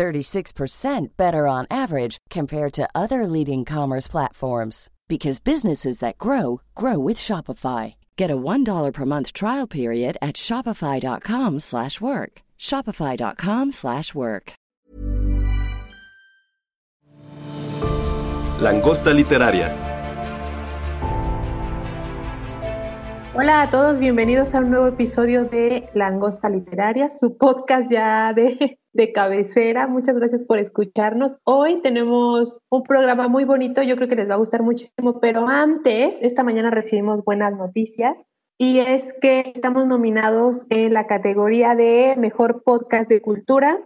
36% better on average compared to other leading commerce platforms because businesses that grow grow with Shopify. Get a $1 per month trial period at shopify.com/work. shopify.com/work. Langosta literaria. Hola a todos, bienvenidos a un nuevo episodio de Langosta literaria, su podcast ya de de cabecera. Muchas gracias por escucharnos. Hoy tenemos un programa muy bonito, yo creo que les va a gustar muchísimo, pero antes, esta mañana recibimos buenas noticias y es que estamos nominados en la categoría de Mejor Podcast de Cultura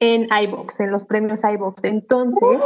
en iBox, en los premios iBox. Entonces,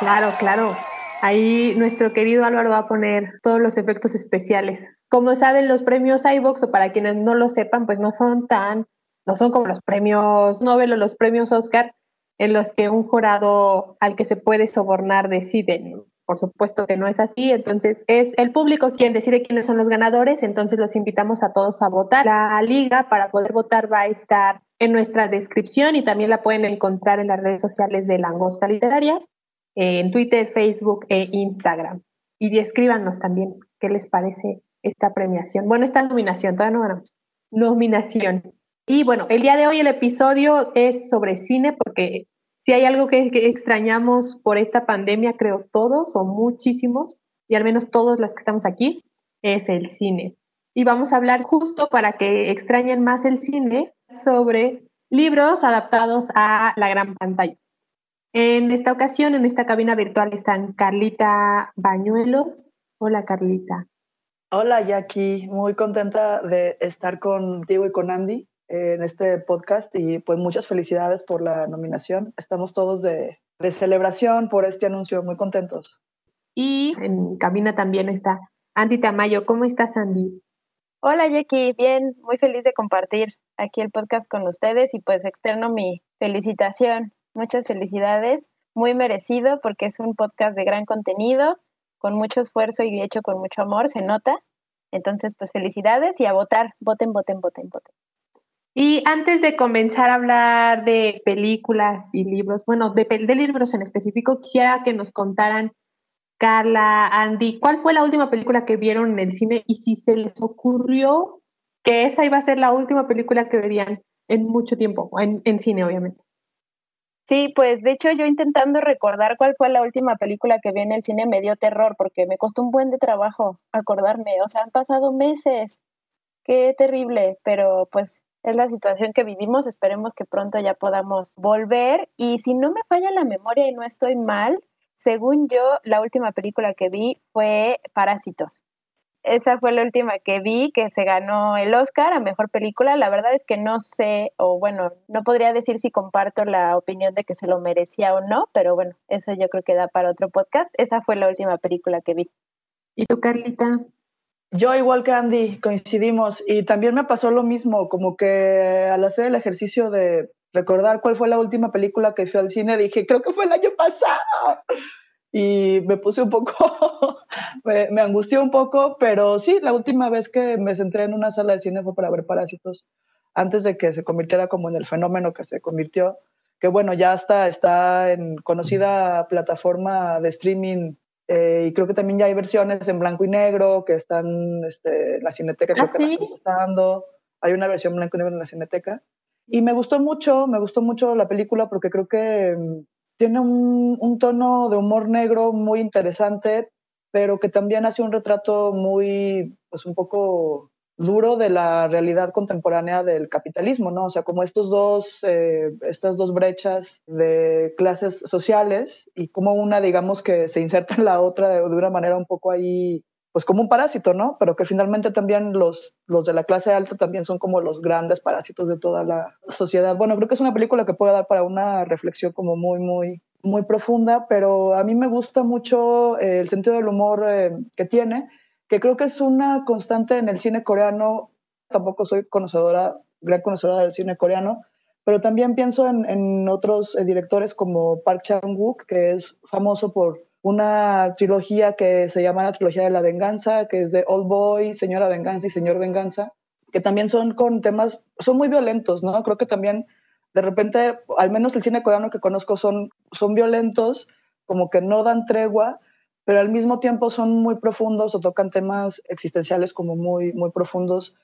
claro, claro. Ahí nuestro querido Álvaro va a poner todos los efectos especiales. Como saben, los premios iBox, o para quienes no lo sepan, pues no son tan no son como los premios Nobel o los premios Oscar en los que un jurado al que se puede sobornar decide. Por supuesto que no es así, entonces es el público quien decide quiénes son los ganadores, entonces los invitamos a todos a votar. La liga para poder votar va a estar en nuestra descripción y también la pueden encontrar en las redes sociales de Langosta Literaria, en Twitter, Facebook e Instagram. Y escríbanos también qué les parece esta premiación. Bueno, esta nominación, todavía no ganamos. Nominación. Y bueno, el día de hoy el episodio es sobre cine porque si hay algo que, extrañamos por esta pandemia, creo todos o muchísimos, y al menos todos las que estamos aquí, es el cine. Y vamos a hablar justo para que extrañen más el cine sobre libros adaptados a la gran pantalla. En esta ocasión, en esta cabina virtual están Carlita Bañuelos. Hola Carlita. Hola Jackie, muy contenta de estar contigo y con Andy en este podcast y pues muchas felicidades por la nominación. Estamos todos de, de celebración por este anuncio, muy contentos. Y en cabina también está Andy Tamayo. ¿Cómo estás, Andy? Hola, Jackie. Bien, muy feliz de compartir aquí el podcast con ustedes y pues externo mi felicitación. Muchas felicidades. Muy merecido porque es un podcast de gran contenido, con mucho esfuerzo y hecho con mucho amor, se nota. Entonces, pues felicidades y a votar. Voten, voten, voten, voten. Y antes de comenzar a hablar de películas y libros, bueno, de, de, libros en específico, quisiera que nos contaran, Carla, Andy, ¿cuál fue la última película que vieron en el cine y si se les ocurrió que esa iba a ser la última película que verían en mucho tiempo, en, en cine, obviamente? Sí, pues de hecho yo intentando recordar cuál fue la última película que vi en el cine me dio terror porque me costó un buen de trabajo acordarme, o sea, han pasado meses, qué terrible, pero pues es la situación que vivimos. Esperemos que pronto ya podamos volver. Y si no me falla la memoria y no estoy mal, según yo, la última película que vi fue Parásitos. Esa fue la última que vi que se ganó el Oscar a Mejor Película. La verdad es que no sé, o bueno, no podría decir si comparto la opinión de que se lo merecía o no, pero bueno, eso yo creo que da para otro podcast. Esa fue la última película que vi. ¿Y tú, Carlita? Yo igual que Andy, coincidimos y también me pasó lo mismo, como que al hacer el ejercicio de recordar cuál fue la última película que fui al cine, dije, creo que fue el año pasado. Y me puse un poco, me, angustió un poco, pero sí, la última vez que me senté en una sala de cine fue para ver Parásitos, antes de que se convirtiera como en el fenómeno que se convirtió, que bueno, ya está, está en conocida plataforma de streaming eh, y creo que también ya hay versiones en blanco y negro que están este, en la cineteca, creo ¿Ah, que sí? están Hay una versión blanco y negro en la cineteca. Y me gustó mucho, me gustó mucho la película porque creo que mm, tiene un, un, tono de humor negro muy interesante, pero que también hace un retrato muy, pues un poco duro de la realidad contemporánea del capitalismo, ¿no? O sea, como estos dos, eh, estas dos brechas de clases sociales y como una, digamos, que se inserta en la otra de, una manera un poco ahí, pues como un parásito, ¿no? Pero que finalmente también los, los de la clase alta también son como los grandes parásitos de toda la sociedad. Bueno, creo que es una película que puede dar para una reflexión como muy, muy, muy profunda, pero a mí me gusta mucho eh, el sentido del humor eh, que tiene, que creo que es una constante en el cine coreano. Tampoco soy conocedora, gran conocedora del cine coreano, pero también pienso en, en otros eh, directores como Park Chan-wook, que es famoso por una trilogía que se llama la trilogía de la venganza, que es de Old Boy, Señora Venganza y Señor Venganza, que también son con temas, son muy violentos, ¿no? Creo que también de repente, al menos el cine coreano que conozco son, son violentos, como que no dan tregua, pero al mismo tiempo son muy profundos o tocan temas existenciales como muy, muy profundos,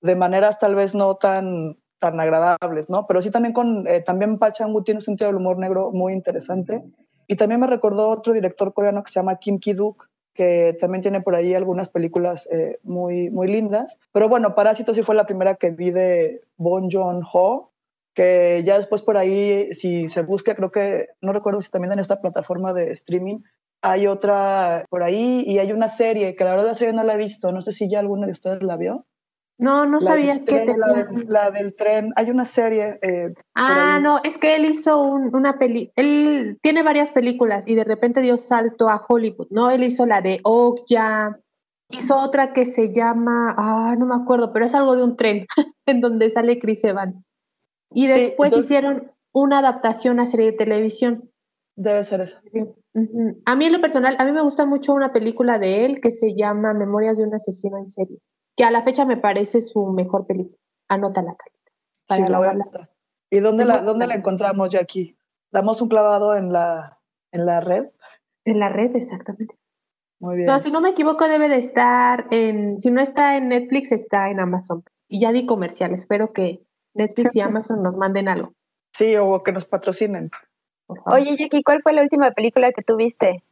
de maneras tal vez no tan, tan agradables, ¿no? Pero sí también con, eh, también Park Chan-wook tiene un sentido del humor negro muy interesante. Y también me recordó otro director coreano que se llama Kim Ki-duk, que también tiene por ahí algunas películas eh, muy, muy lindas. Pero bueno, Parásito sí fue la primera que vi de Bon Joon-ho, que ya después por ahí, si se busca, creo que, no recuerdo si también en esta plataforma de streaming, hay otra por ahí y hay una serie, que la verdad la serie no la he visto, no sé si ya alguna de ustedes la vio. No, no sabía que la, la, del tren, hay una serie. Eh, ah, no, es que él hizo una peli, él tiene varias películas y de repente dio salto a Hollywood, ¿no? Él hizo la de Okja, hizo otra que se llama, ah, no me acuerdo, pero es algo de un tren, en donde sale Chris Evans. Y después hicieron una adaptación a serie de televisión. Debe ser A mí en lo personal, a mí me gusta mucho una película de él que se llama Memorias de un asesino en serie, que a la fecha me parece su mejor película. Anótala, Carita. Sí, la voy a anotar. ¿Y dónde la, dónde la encontramos ya aquí? ¿Damos un clavado en la, en la red? En la red, exactamente. Muy bien. No, si no me equivoco, debe de estar en, si no está en Netflix, está en Amazon. Y ya di comercial, espero que Netflix y Amazon nos manden algo. Sí, o que nos patrocinen. Oye, Jackie, ¿cuál fue la última película que tú viste?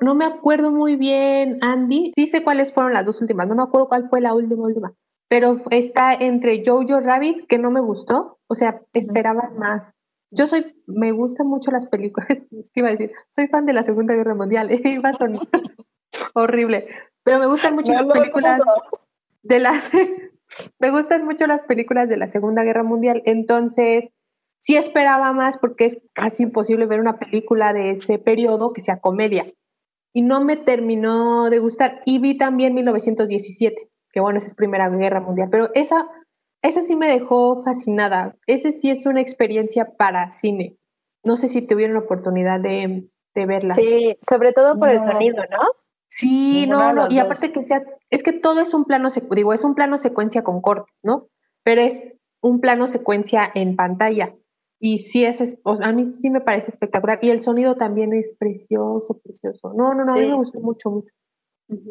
No me acuerdo muy bien, Andy. Sí sé cuáles fueron las dos últimas. No me acuerdo cuál fue la última, última. Pero está entre Jojo Rabbit, que no me gustó. O sea, esperaba más. Yo soy, me gustan mucho las películas. ¿Qué iba a decir? Soy fan de la Segunda Guerra Mundial. Iba a sonar horrible. Pero me gustan mucho las películas de las. me gustan mucho las películas de la Segunda Guerra Mundial. Entonces, sí esperaba más porque es casi imposible ver una película de ese periodo que sea comedia. Y no me terminó de gustar. Y vi también 1917, que bueno, esa es Primera Guerra Mundial, pero esa, esa sí me dejó fascinada. Ese sí es una experiencia para cine. No sé si tuvieron la oportunidad de, de verla. Sí, sobre todo por el sonido, ¿no? Sí, no, no, y aparte que sea, es que todo es un plano, digo, es un plano secuencia con cortes, ¿no? Pero es un plano secuencia en pantalla. Y sí es, a mí sí me parece espectacular. Y el sonido también es precioso, precioso. No, no, no, a mí me gustó mucho, mucho.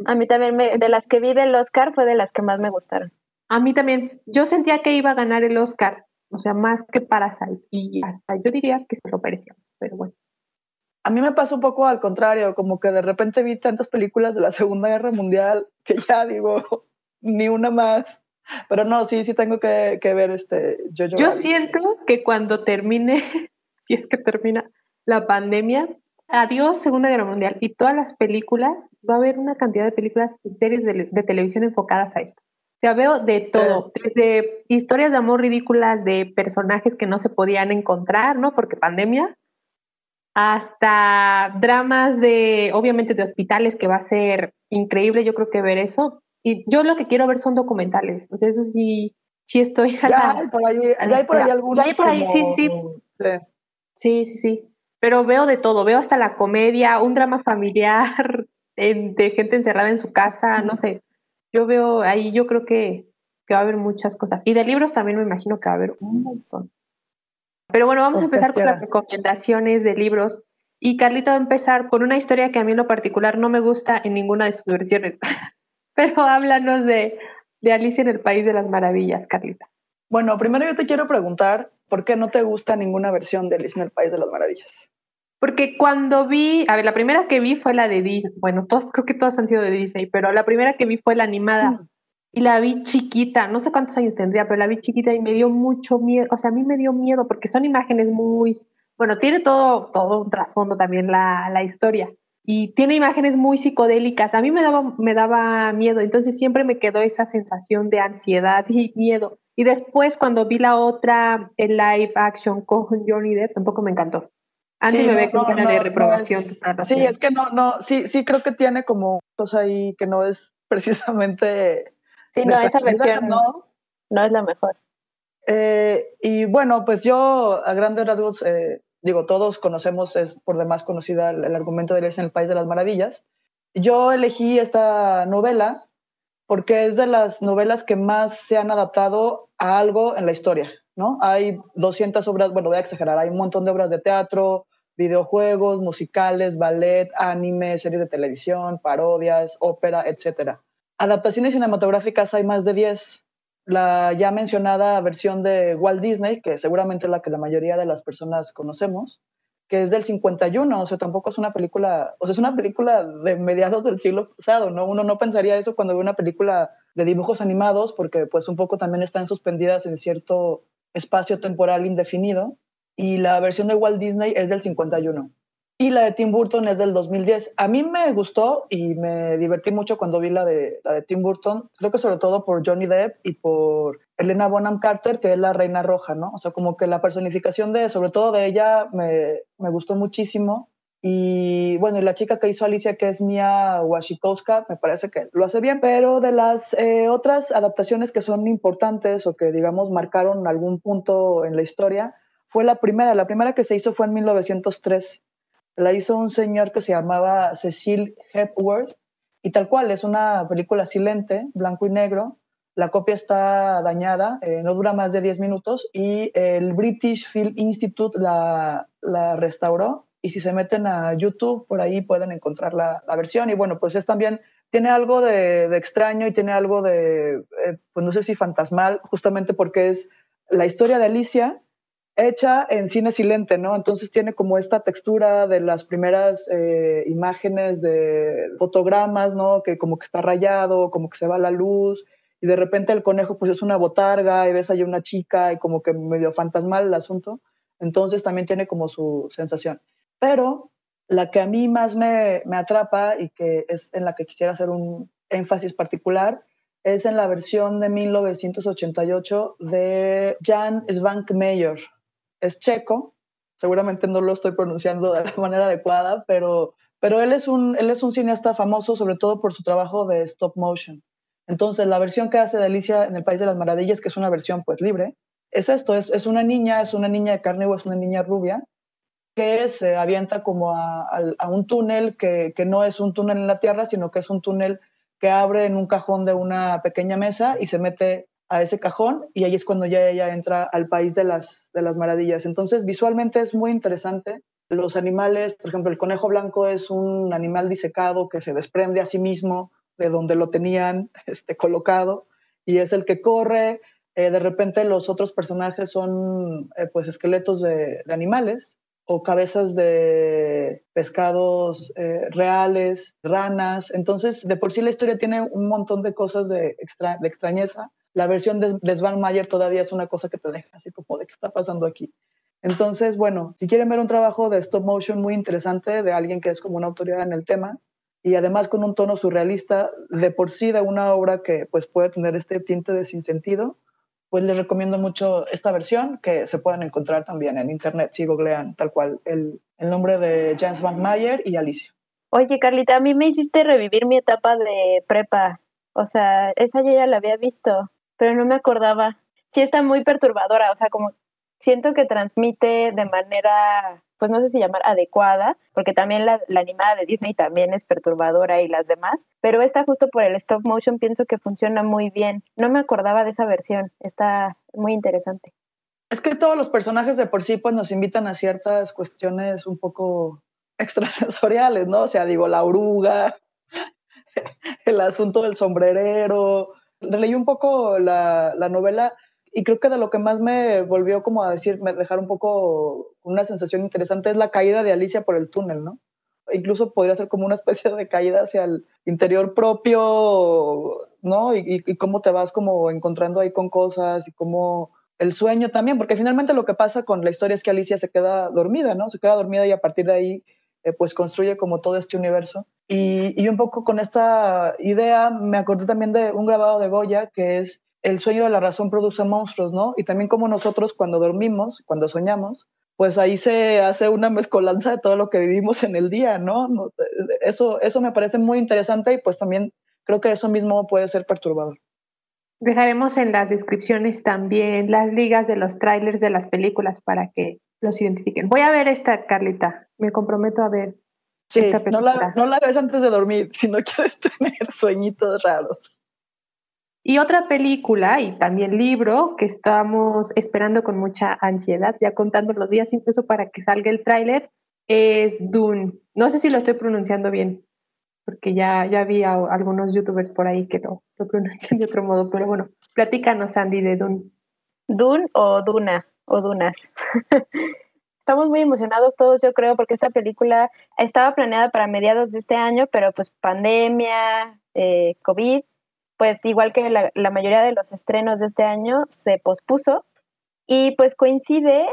A mí también, me, de las que vi del Oscar, fue de las que más me gustaron. A mí también. Yo sentía que iba a ganar el Oscar, o sea, más que Parasite. Y hasta yo diría que se lo parecía, pero bueno. A mí me pasó un poco al contrario, como que de repente vi tantas películas de la Segunda Guerra Mundial que ya digo, ni una más. Pero no, sí, sí tengo que, ver este Yo siento que cuando termine, si es que termina la pandemia, adiós Segunda Guerra Mundial y todas las películas, va a haber una cantidad de películas y series de, televisión enfocadas a esto. O sea, veo de todo, desde historias de amor ridículas de personajes que no se podían encontrar, ¿no? Porque pandemia, hasta dramas de, obviamente, de hospitales, que va a ser increíble, yo creo que ver eso, y yo lo que quiero ver son documentales. O sea, eso sí, sí estoy a ya hay por ahí, ya hay por ahí algunos. Ya hay por ahí, sí, sí, sí. Sí, sí, sí. Pero veo de todo, veo hasta la comedia, un drama familiar de gente encerrada en su casa, no sé. Yo veo ahí, yo creo que, que va a haber muchas cosas. Y de libros también me imagino que va a haber un montón. Pero bueno, vamos a empezar con las recomendaciones de libros. Y Carlito va a empezar con una historia que a mí en lo particular no me gusta en ninguna de sus versiones. Pero háblanos de, de Alicia en el País de las Maravillas, Carlita. Bueno, primero yo te quiero preguntar, ¿por qué no te gusta ninguna versión de Alicia en el País de las Maravillas? Porque cuando vi, a ver, la primera que vi fue la de Disney, bueno, todos, creo que todas han sido de Disney, pero la primera que vi fue la animada mm. y la vi chiquita, no sé cuántos años tendría, pero la vi chiquita y me dio mucho miedo, o sea, a mí me dio miedo porque son imágenes muy, bueno, tiene todo, todo un trasfondo también la, la historia, y tiene imágenes muy psicodélicas. A mí me daba, me daba miedo, entonces siempre me quedó esa sensación de ansiedad y miedo. Y después cuando vi la otra, el live action con Johnny Depp, tampoco me encantó. Andy me ve con cara de reprobación. sí, es que no, no, sí, sí creo que tiene como cosa ahí que no es precisamente. Sí, no, esa versión no, no es la mejor. Eh, y bueno, pues yo a grandes rasgos, eh, digo, todos conocemos, es por demás conocida el, argumento de Alicia en el País de las Maravillas. Yo elegí esta novela porque es de las novelas que más se han adaptado a algo en la historia, ¿no? Hay 200 obras, bueno, voy a exagerar, hay un montón de obras de teatro, videojuegos, musicales, ballet, anime, series de televisión, parodias, ópera, etc. Adaptaciones cinematográficas hay más de 10. La ya mencionada versión de Walt Disney, que seguramente es la que la mayoría de las personas conocemos, que es del 51, o sea, tampoco es una película, o sea, es una película de mediados del siglo pasado, ¿no? Uno no pensaría eso cuando ve una película de dibujos animados, porque pues un poco también están suspendidas en cierto espacio temporal indefinido, y la versión de Walt Disney es del 51 y la de Tim Burton es del 2010. A mí me gustó y me divertí mucho cuando vi la de, la de Tim Burton, creo que sobre todo por Johnny Depp y por Elena Bonham Carter, que es la Reina Roja, ¿no? O sea, como que la personificación de, sobre todo de ella, me, me gustó muchísimo. Y bueno, y la chica que hizo Alicia, que es Mia Wasikowska, me parece que lo hace bien, pero de las eh, otras adaptaciones que son importantes o que, digamos, marcaron algún punto en la historia, fue la primera. La primera que se hizo fue en 1903 la hizo un señor que se llamaba Cecil Hepworth y tal cual, es una película silente, blanco y negro. La copia está dañada, eh, no dura más de 10 minutos y el British Film Institute la, restauró y si se meten a YouTube, por ahí pueden encontrar la, versión y bueno, pues es también, tiene algo de, de extraño y tiene algo de, eh, pues no sé si fantasmal, justamente porque es la historia de Alicia, hecha en cine silente, ¿no? Entonces tiene como esta textura de las primeras eh, imágenes de fotogramas, ¿no? Que como que está rayado, como que se va la luz, y de repente el conejo pues es una botarga, y ves ahí una chica, y como que medio fantasmal el asunto. Entonces también tiene como su sensación. Pero la que a mí más me, me atrapa y que es en la que quisiera hacer un énfasis particular es en la versión de 1988 de Jan Svankmajer, es checo, seguramente no lo estoy pronunciando de la manera adecuada, pero, pero él, es un, él es un cineasta famoso sobre todo por su trabajo de stop motion. Entonces, la versión que hace de Alicia en el País de las Maravillas, que es una versión pues libre, es esto, es, es una niña, es una niña de carne o es una niña rubia, que se avienta como a, a, un túnel que, que, no es un túnel en la tierra, sino que es un túnel que abre en un cajón de una pequeña mesa y se mete a ese cajón y ahí es cuando ya ella entra al país de las, de las maravillas. Entonces, visualmente es muy interesante. Los animales, por ejemplo, el conejo blanco es un animal disecado que se desprende a sí mismo de donde lo tenían este, colocado y es el que corre. Eh, de repente los otros personajes son eh, pues esqueletos de, animales o cabezas de pescados eh, reales, ranas. Entonces, de por sí la historia tiene un montón de cosas de, extra, de extrañeza la versión de, de Svan Mayer todavía es una cosa que te deja así como de qué está pasando aquí. Entonces, bueno, si quieren ver un trabajo de stop motion muy interesante de alguien que es como una autoridad en el tema y además con un tono surrealista de por sí de una obra que pues puede tener este tinte de sinsentido, pues les recomiendo mucho esta versión que se pueden encontrar también en internet si googlean tal cual el, el nombre de James Van Mayer y Alicia. Oye, Carlita, a mí me hiciste revivir mi etapa de prepa. O sea, esa ya la había visto pero no me acordaba. Sí está muy perturbadora, o sea, como siento que transmite de manera, pues no sé si llamar adecuada, porque también la, animada de Disney también es perturbadora y las demás, pero esta justo por el stop motion pienso que funciona muy bien. No me acordaba de esa versión, está muy interesante. Es que todos los personajes de por sí pues nos invitan a ciertas cuestiones un poco extrasensoriales, ¿no? O sea, digo, la oruga, el asunto del sombrerero, Releí un poco la, la, novela y creo que de lo que más me volvió como a decir, me dejar un poco una sensación interesante es la caída de Alicia por el túnel, ¿no? Incluso podría ser como una especie de caída hacia el interior propio, ¿no? Y, y, cómo te vas como encontrando ahí con cosas y cómo el sueño también, porque finalmente lo que pasa con la historia es que Alicia se queda dormida, ¿no? Se queda dormida y a partir de ahí eh, pues construye como todo este universo. Y, y, un poco con esta idea me acordé también de un grabado de Goya que es el sueño de la razón produce monstruos, ¿no? Y también como nosotros cuando dormimos, cuando soñamos, pues ahí se hace una mezcolanza de todo lo que vivimos en el día, ¿no? Eso, eso me parece muy interesante y pues también creo que eso mismo puede ser perturbador. Dejaremos en las descripciones también las ligas de los trailers de las películas para que los identifiquen. Voy a ver esta, Carlita. Me comprometo a ver esta. No la, no la ves antes de dormir si no quieres tener sueñitos raros. Y otra película y también libro que estamos esperando con mucha ansiedad, ya contando los días incluso para que salga el tráiler, es Dune. No sé si lo estoy pronunciando bien, porque ya, ya vi a algunos youtubers por ahí que lo, lo pronuncian de otro modo, pero bueno, platícanos, Andy, de Dune. Dune o Duna o Dunas. Estamos muy emocionados todos, yo creo, porque esta película estaba planeada para mediados de este año, pero pues pandemia, eh, COVID, pues igual que la, la mayoría de los estrenos de este año, se pospuso. Y pues coincide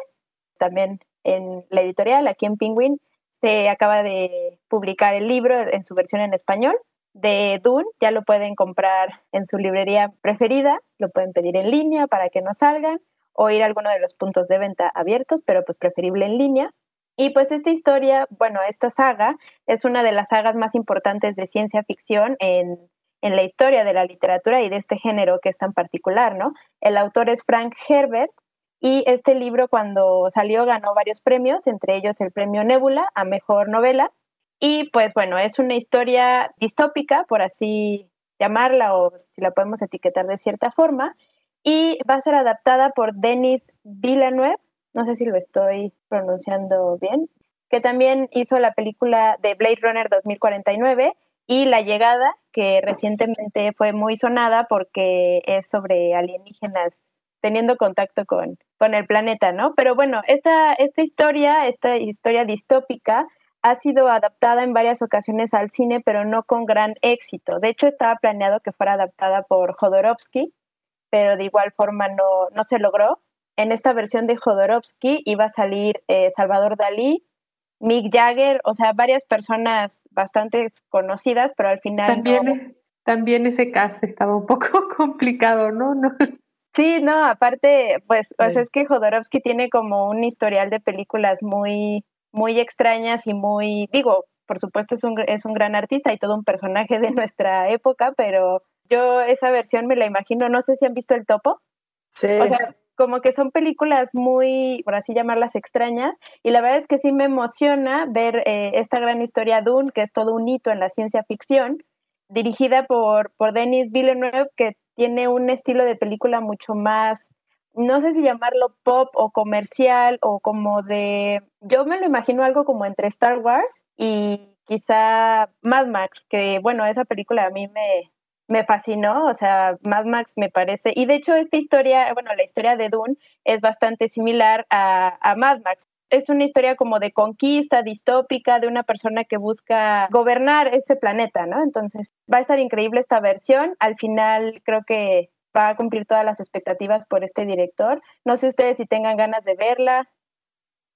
también en la editorial, aquí en Penguin, se acaba de publicar el libro en su versión en español de Dune, ya lo pueden comprar en su librería preferida, lo pueden pedir en línea para que no salgan o ir a alguno de los puntos de venta abiertos, pero pues preferible en línea. Y pues esta historia, bueno, esta saga es una de las sagas más importantes de ciencia ficción en, en la historia de la literatura y de este género que es tan particular, ¿no? El autor es Frank Herbert y este libro cuando salió ganó varios premios, entre ellos el premio Nebula a Mejor Novela. Y pues bueno, es una historia distópica, por así llamarla o si la podemos etiquetar de cierta forma, y va a ser adaptada por Denis Villeneuve, no sé si lo estoy pronunciando bien, que también hizo la película de Blade Runner 2049 y La Llegada, que recientemente fue muy sonada porque es sobre alienígenas teniendo contacto con, con el planeta, ¿no? Pero bueno, esta, esta historia, esta historia distópica, ha sido adaptada en varias ocasiones al cine, pero no con gran éxito. De hecho, estaba planeado que fuera adaptada por Jodorowsky, pero de igual forma no, no se logró. En esta versión de Jodorowsky iba a salir eh, Salvador Dalí, Mick Jagger, o sea, varias personas bastante conocidas, pero al final también, También ese caso estaba un poco complicado, ¿no? no. Sí, no, aparte, pues, pues es que Jodorowsky tiene como un historial de películas muy, muy extrañas y muy, digo, por supuesto es un, es un gran artista y todo un personaje de nuestra época, pero yo esa versión me la imagino, no sé si han visto El Topo. Sí. O sea, como que son películas muy, por así llamarlas, extrañas. Y la verdad es que sí me emociona ver eh, esta gran historia Dune, que es todo un hito en la ciencia ficción, dirigida por, por Denis Villeneuve, que tiene un estilo de película mucho más, no sé si llamarlo pop o comercial o como de, yo me lo imagino algo como entre Star Wars y quizá Mad Max, que bueno, esa película a mí me, me fascinó, o sea, Mad Max me parece, y de hecho esta historia, bueno, la historia de Dune es bastante similar a, Mad Max. Es una historia como de conquista distópica de una persona que busca gobernar ese planeta, ¿no? Entonces, va a estar increíble esta versión. Al final, creo que va a cumplir todas las expectativas por este director. No sé ustedes si tengan ganas de verla.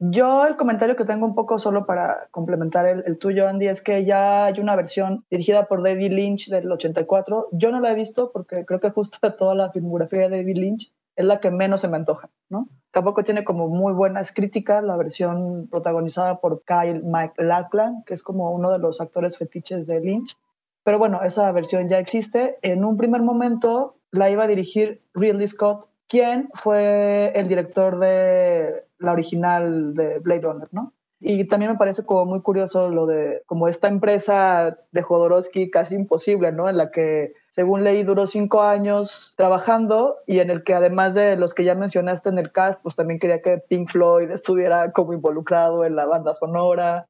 Yo el comentario que tengo un poco solo para complementar el, tuyo, Andy, es que ya hay una versión dirigida por David Lynch del 84. Yo no la he visto porque creo que justo toda la filmografía de David Lynch es la que menos se me antoja, ¿no? Tampoco tiene como muy buenas críticas la versión protagonizada por Kyle MacLachlan, que es como uno de los actores fetiches de Lynch. Pero bueno, esa versión ya existe. En un primer momento la iba a dirigir Ridley Scott, quien fue el director de la original de Blade Runner, ¿no? Y también me parece como muy curioso lo de como esta empresa de Jodorowsky casi imposible, ¿no? En la que, según leí, duró cinco años trabajando y en el que además de los que ya mencionaste en el cast, pues también quería que Pink Floyd estuviera como involucrado en la banda sonora.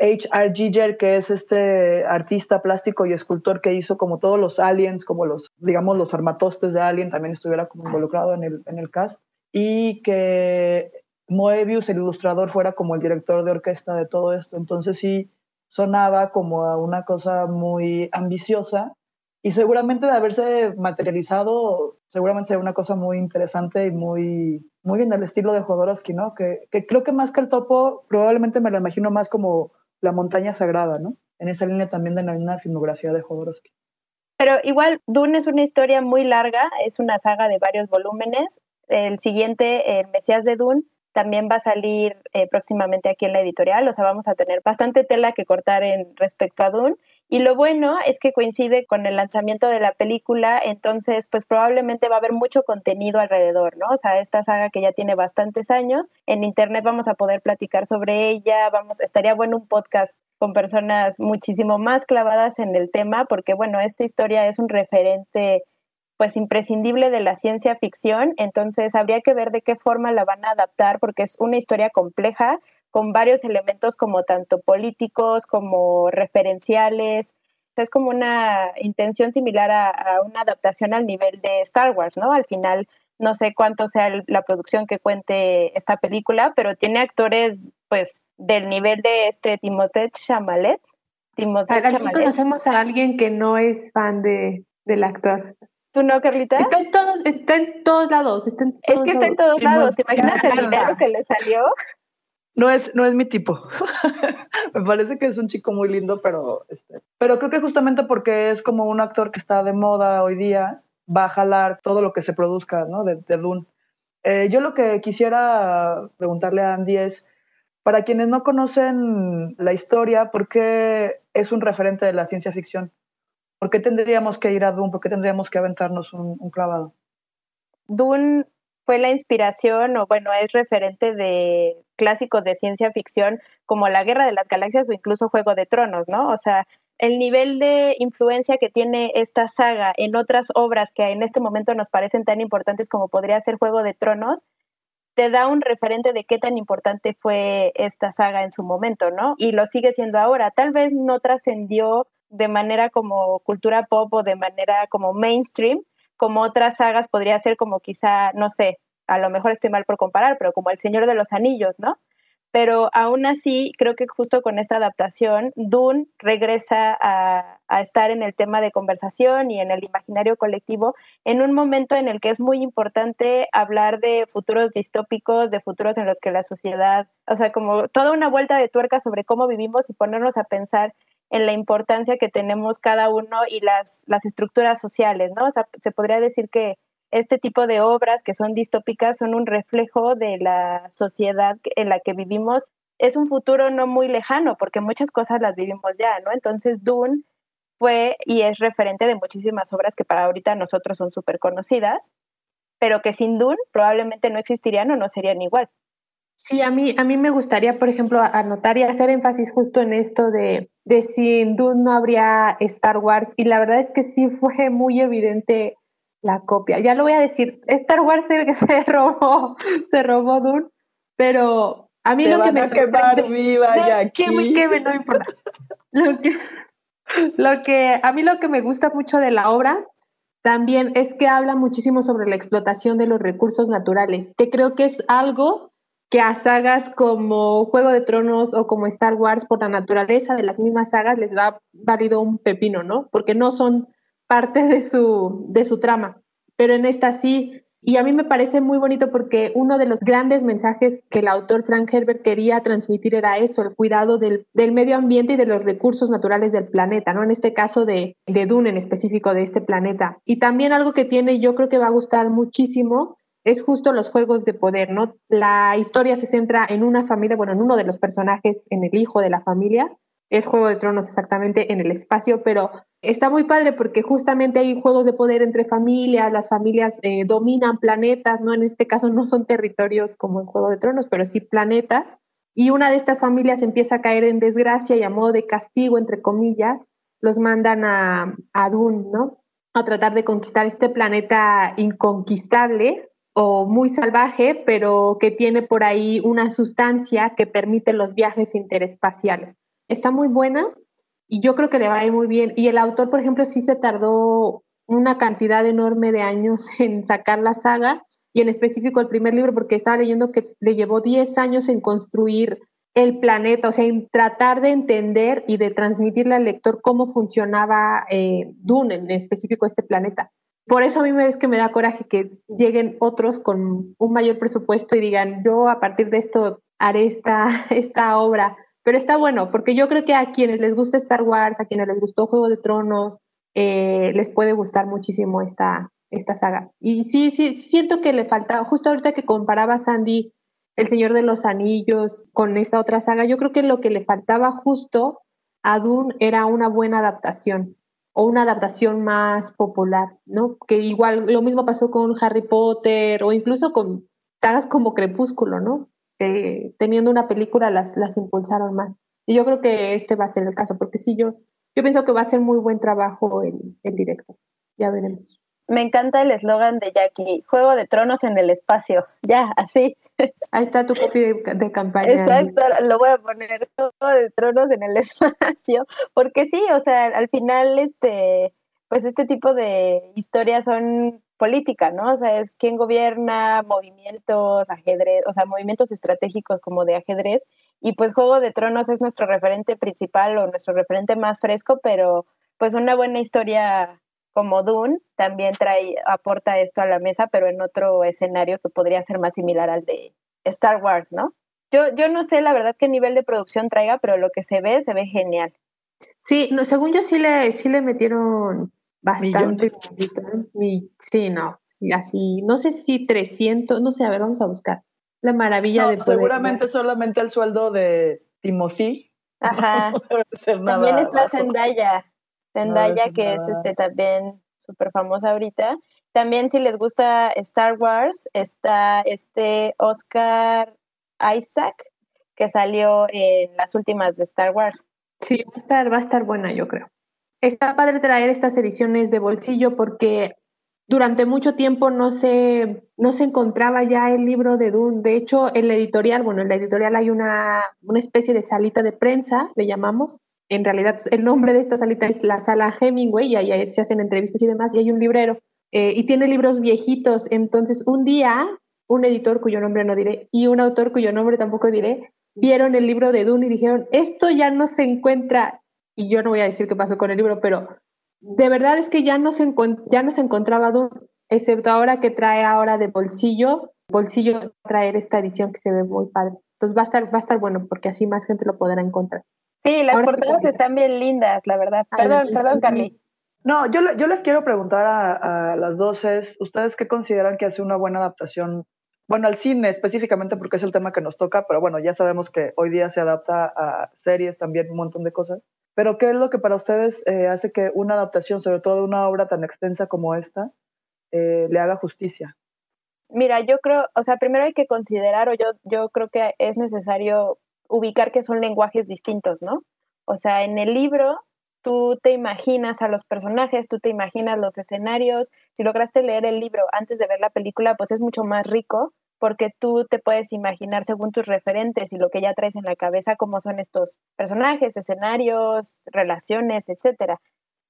H.R. Giger, que es este artista plástico y escultor que hizo como todos los aliens, como los, digamos, los armatostes de Alien, también estuviera como involucrado en el, en el cast. Y que Moebius, el ilustrador, fuera como el director de orquesta de todo esto. Entonces sí sonaba como a una cosa muy ambiciosa y seguramente de haberse materializado, seguramente sería una cosa muy interesante y muy, muy en el estilo de Jodorowsky, ¿no? Que, que creo que más que el topo, probablemente me lo imagino más como la montaña sagrada, ¿no? En esa línea también de la filmografía de Jodorowsky. Pero igual, Dune es una historia muy larga, es una saga de varios volúmenes. El siguiente, El Mesías de Dune, también va a salir eh, próximamente aquí en la editorial, o sea, vamos a tener bastante tela que cortar en respecto a Dune. Y lo bueno es que coincide con el lanzamiento de la película, entonces pues probablemente va a haber mucho contenido alrededor, ¿no? O sea, esta saga que ya tiene bastantes años, en internet vamos a poder platicar sobre ella, vamos, estaría bueno un podcast con personas muchísimo más clavadas en el tema, porque bueno, esta historia es un referente pues imprescindible de la ciencia ficción, entonces habría que ver de qué forma la van a adaptar porque es una historia compleja con varios elementos como tanto políticos como referenciales. Es como una intención similar a, una adaptación al nivel de Star Wars, ¿no? Al final no sé cuánto sea la producción que cuente esta película, pero tiene actores pues del nivel de este Timothée Chalamet. Timothée Chalamet. conocemos a alguien que no es fan de, del actor. ¿Tú no, Carlita? Está en, todos, está en todos lados. Está en es que está en todos lados. ¿Te imaginas el dinero que le salió? No es, no es mi tipo. Me parece que es un chico muy lindo, pero, este, pero creo que justamente porque es como un actor que está de moda hoy día, va a jalar todo lo que se produzca ¿no? de, de Dune. Eh, yo lo que quisiera preguntarle a Andy es, para quienes no conocen la historia, ¿por qué es un referente de la ciencia ficción? ¿Por qué tendríamos que ir a Dune? ¿Por qué tendríamos que aventarnos un, clavado? Dune fue la inspiración, o bueno, es referente de clásicos de ciencia ficción como La Guerra de las Galaxias o incluso Juego de Tronos, ¿no? O sea, el nivel de influencia que tiene esta saga en otras obras que en este momento nos parecen tan importantes como podría ser Juego de Tronos, te da un referente de qué tan importante fue esta saga en su momento, ¿no? Y lo sigue siendo ahora. Tal vez no trascendió de manera como cultura pop o de manera como mainstream, como otras sagas podría ser como quizá, no sé, a lo mejor estoy mal por comparar, pero como El Señor de los Anillos, ¿no? Pero aún así, creo que justo con esta adaptación, Dune regresa a, a, estar en el tema de conversación y en el imaginario colectivo en un momento en el que es muy importante hablar de futuros distópicos, de futuros en los que la sociedad, o sea, como toda una vuelta de tuerca sobre cómo vivimos y ponernos a pensar en la importancia que tenemos cada uno y las, las estructuras sociales, ¿no? O sea, se podría decir que este tipo de obras que son distópicas son un reflejo de la sociedad en la que vivimos. Es un futuro no muy lejano porque muchas cosas las vivimos ya, ¿no? Entonces Dune fue y es referente de muchísimas obras que para ahorita nosotros son súper conocidas, pero que sin Dune probablemente no existirían o no serían igual. Sí, a mí, a mí me gustaría, por ejemplo, anotar y hacer énfasis justo en esto de, de sin Dune no habría Star Wars. Y la verdad es que sí fue muy evidente la copia. Ya lo voy a decir, Star Wars que se robó, se robó Dune, pero a mí lo que me sorprende, viva no, que, no importa. Lo que, lo que a mí lo que me gusta mucho de la obra también es que habla muchísimo sobre la explotación de los recursos naturales, que creo que es algo que a sagas como Juego de Tronos o como Star Wars, por la naturaleza de las mismas sagas, les va válido un pepino, ¿no? Porque no son parte de su, de su trama. Pero en esta sí. Y a mí me parece muy bonito porque uno de los grandes mensajes que el autor Frank Herbert quería transmitir era eso, el cuidado del, del medio ambiente y de los recursos naturales del planeta, ¿no? En este caso de, de Dune en específico, de este planeta. Y también algo que tiene, yo creo que va a gustar muchísimo, es justo los juegos de poder, ¿no? La historia se centra en una familia, bueno, en uno de los personajes, en el hijo de la familia. Es Juego de Tronos exactamente en el espacio, pero está muy padre porque justamente hay juegos de poder entre familias, las familias eh, dominan planetas, ¿no? En este caso no son territorios como en Juego de Tronos, pero sí planetas. Y una de estas familias empieza a caer en desgracia y a modo de castigo, entre comillas, los mandan a, a Dune, ¿no? A tratar de conquistar este planeta inconquistable o muy salvaje, pero que tiene por ahí una sustancia que permite los viajes interespaciales. Está muy buena y yo creo que le va a ir muy bien. Y el autor, por ejemplo, sí se tardó una cantidad enorme de años en sacar la saga y en específico el primer libro, porque estaba leyendo que le llevó 10 años en construir el planeta, o sea, en tratar de entender y de transmitirle al lector cómo funcionaba eh, Dune, en específico este planeta por eso a mí me es que me da coraje que lleguen otros con un mayor presupuesto y digan, yo a partir de esto haré esta, esta obra. Pero está bueno, porque yo creo que a quienes les gusta Star Wars, a quienes les gustó Juego de Tronos, eh, les puede gustar muchísimo esta, esta saga. Y sí, sí, siento que le falta, justo ahorita que comparaba Sandy El Señor de los Anillos con esta otra saga. Yo creo que lo que le faltaba justo a Dune era una buena adaptación o una adaptación más popular, ¿no? Que igual lo mismo pasó con Harry Potter o incluso con sagas como Crepúsculo, ¿no? Que teniendo una película las, las impulsaron más. Y yo creo que este va a ser el caso, porque sí, yo, yo pienso que va a ser muy buen trabajo el, el directo. Ya veremos. Me encanta el eslogan de Jackie, Juego de Tronos en el espacio. Ya, así. Ahí está tu copy de, campaña. Exacto, lo voy a poner, Juego de Tronos en el espacio, porque sí, o sea, al final, este, pues este tipo de historias son política, ¿no? O sea, es quién gobierna, movimientos, ajedrez, o sea, movimientos estratégicos como de ajedrez. Y pues Juego de Tronos es nuestro referente principal o nuestro referente más fresco, pero pues una buena historia como Dune también trae, aporta esto a la mesa, pero en otro escenario que podría ser más similar al de Star Wars, ¿no? Yo, yo no sé la verdad qué nivel de producción traiga, pero lo que se ve, se ve genial. Sí, no, según yo sí le, sí le metieron bastante. Sí, no, sí, así, no sé si 300, no sé, a ver, vamos a buscar. La maravilla de Seguramente solamente el sueldo de Timothy. Ajá. También está Zendaya. Zendaya, que es este también súper famosa ahorita. También si les gusta Star Wars, está este Oscar Isaac, que salió en las últimas de Star Wars. Sí, va a estar, va a estar buena, yo creo. Está padre traer estas ediciones de bolsillo porque durante mucho tiempo no se, no se encontraba ya el libro de Dune. De hecho, en la editorial, bueno, en la editorial hay una, una especie de salita de prensa, le llamamos, en realidad el nombre de esta salita es la sala Hemingway y ahí se hacen entrevistas y demás y hay un librero eh, y tiene libros viejitos. Entonces un día un editor cuyo nombre no diré y un autor cuyo nombre tampoco diré vieron el libro de Dune y dijeron esto ya no se encuentra y yo no voy a decir qué pasó con el libro, pero de verdad es que ya no se, ya no se encontraba Dune, excepto ahora que trae ahora de bolsillo, bolsillo traer esta edición que se ve muy padre. Entonces va a estar, va a estar bueno porque así más gente lo podrá encontrar. Sí, las portadas están bien lindas, la verdad. Perdón, perdón, Carly. No, yo, yo les quiero preguntar a, las dos es, ¿ustedes qué consideran que hace una buena adaptación? Bueno, al cine específicamente porque es el tema que nos toca, pero bueno, ya sabemos que hoy día se adapta a series también, un montón de cosas. Pero ¿qué es lo que para ustedes eh, hace que una adaptación, sobre todo de una obra tan extensa como esta, eh, le haga justicia? Mira, yo creo, o sea, primero hay que considerar, o yo, yo creo que es necesario ubicar que son lenguajes distintos, ¿no? O sea, en el libro tú te imaginas a los personajes, tú te imaginas los escenarios. Si lograste leer el libro antes de ver la película, pues es mucho más rico porque tú te puedes imaginar según tus referentes y lo que ya traes en la cabeza cómo son estos personajes, escenarios, relaciones, etcétera.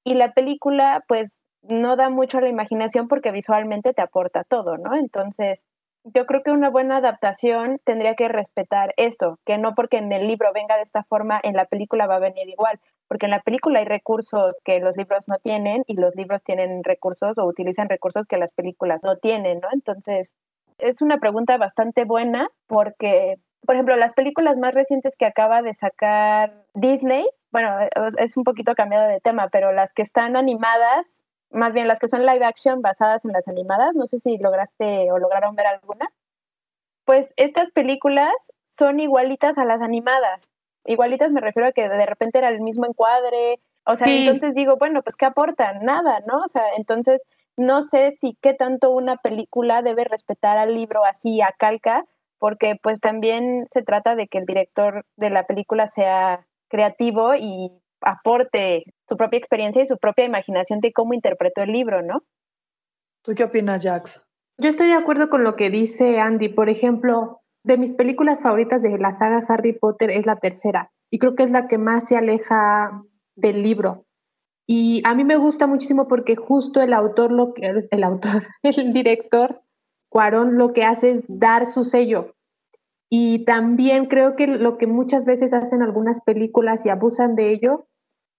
Y la película pues no da mucho a la imaginación porque visualmente te aporta todo, ¿no? Entonces, yo creo que una buena adaptación tendría que respetar eso, que no porque en el libro venga de esta forma, en la película va a venir igual, porque en la película hay recursos que los libros no tienen y los libros tienen recursos o utilizan recursos que las películas no tienen, ¿no? Entonces, es una pregunta bastante buena porque, por ejemplo, las películas más recientes que acaba de sacar Disney, bueno, es un poquito cambiado de tema, pero las que están animadas más bien las que son live action basadas en las animadas, no sé si lograste o lograron ver alguna, pues estas películas son igualitas a las animadas. Igualitas me refiero a que de repente era el mismo encuadre, o sea, entonces digo, bueno, pues ¿qué aportan? Nada, ¿no? O sea, entonces no sé si qué tanto una película debe respetar al libro así a calca, porque pues también se trata de que el director de la película sea creativo y aporte su propia experiencia y su propia imaginación de cómo interpretó el libro, ¿no? ¿Tú qué opinas, Jax? Yo estoy de acuerdo con lo que dice Andy. Por ejemplo, de mis películas favoritas de la saga Harry Potter es la tercera y creo que es la que más se aleja del libro. Y a mí me gusta muchísimo porque justo el autor, lo que, el autor, el director, Cuarón, lo que hace es dar su sello. Y también creo que lo que muchas veces hacen algunas películas y abusan de ello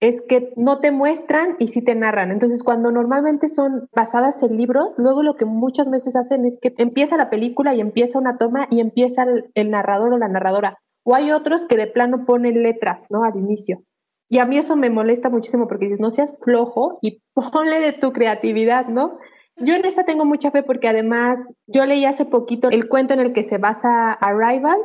es que no te muestran y sí te narran. Entonces, cuando normalmente son basadas en libros, luego lo que muchas veces hacen es que empieza la película y empieza una toma y empieza el, narrador o la narradora. O hay otros que de plano ponen letras, ¿no? Al inicio. Y a mí eso me molesta muchísimo porque dices, no seas flojo y ponle de tu creatividad, ¿no? Yo en esta tengo mucha fe porque además yo leí hace poquito el cuento en el que se basa Arrival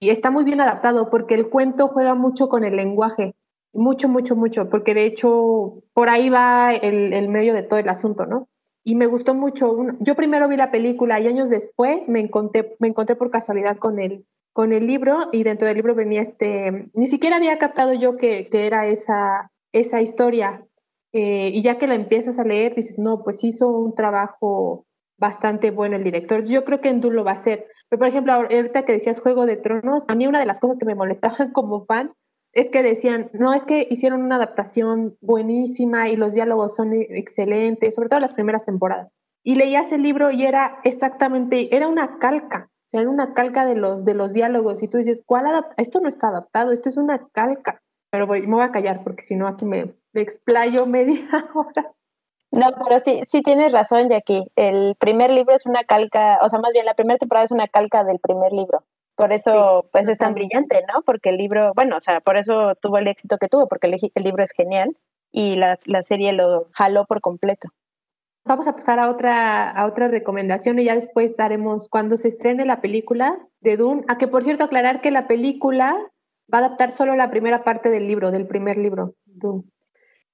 y está muy bien adaptado porque el cuento juega mucho con el lenguaje, mucho, mucho, mucho, porque de hecho por ahí va el, el medio de todo el asunto, ¿no? Y me gustó mucho. Yo primero vi la película y años después me encontré, me encontré por casualidad con el, con el libro y dentro del libro venía este, ni siquiera había captado yo que, que era esa, esa historia. Eh, y ya que la empiezas a leer, dices, no, pues hizo un trabajo bastante bueno el director. Yo creo que en Dune lo va a hacer. Pero, por ejemplo, ahorita que decías Juego de Tronos, a mí una de las cosas que me molestaban como fan es que decían, no, es que hicieron una adaptación buenísima y los diálogos son excelentes, sobre todo las primeras temporadas. Y leías el libro y era exactamente, era una calca, o sea, era una calca de los, de los diálogos y tú dices, ¿cuál Esto no está adaptado, esto es una calca. Pero voy, me voy a callar porque si no aquí me, me explayo media hora. No, pero sí, sí tienes razón, Jackie. El primer libro es una calca, o sea, más bien la primera temporada es una calca del primer libro. Por eso, pues es tan brillante, ¿no? Porque el libro, bueno, o sea, por eso tuvo el éxito que tuvo, porque el, el libro es genial y la, la, serie lo jaló por completo. Vamos a pasar a otra, a otra recomendación y ya después haremos cuando se estrene la película de Dune. A que, por cierto, aclarar que la película va a adaptar solo la primera parte del libro, del primer libro, Dune.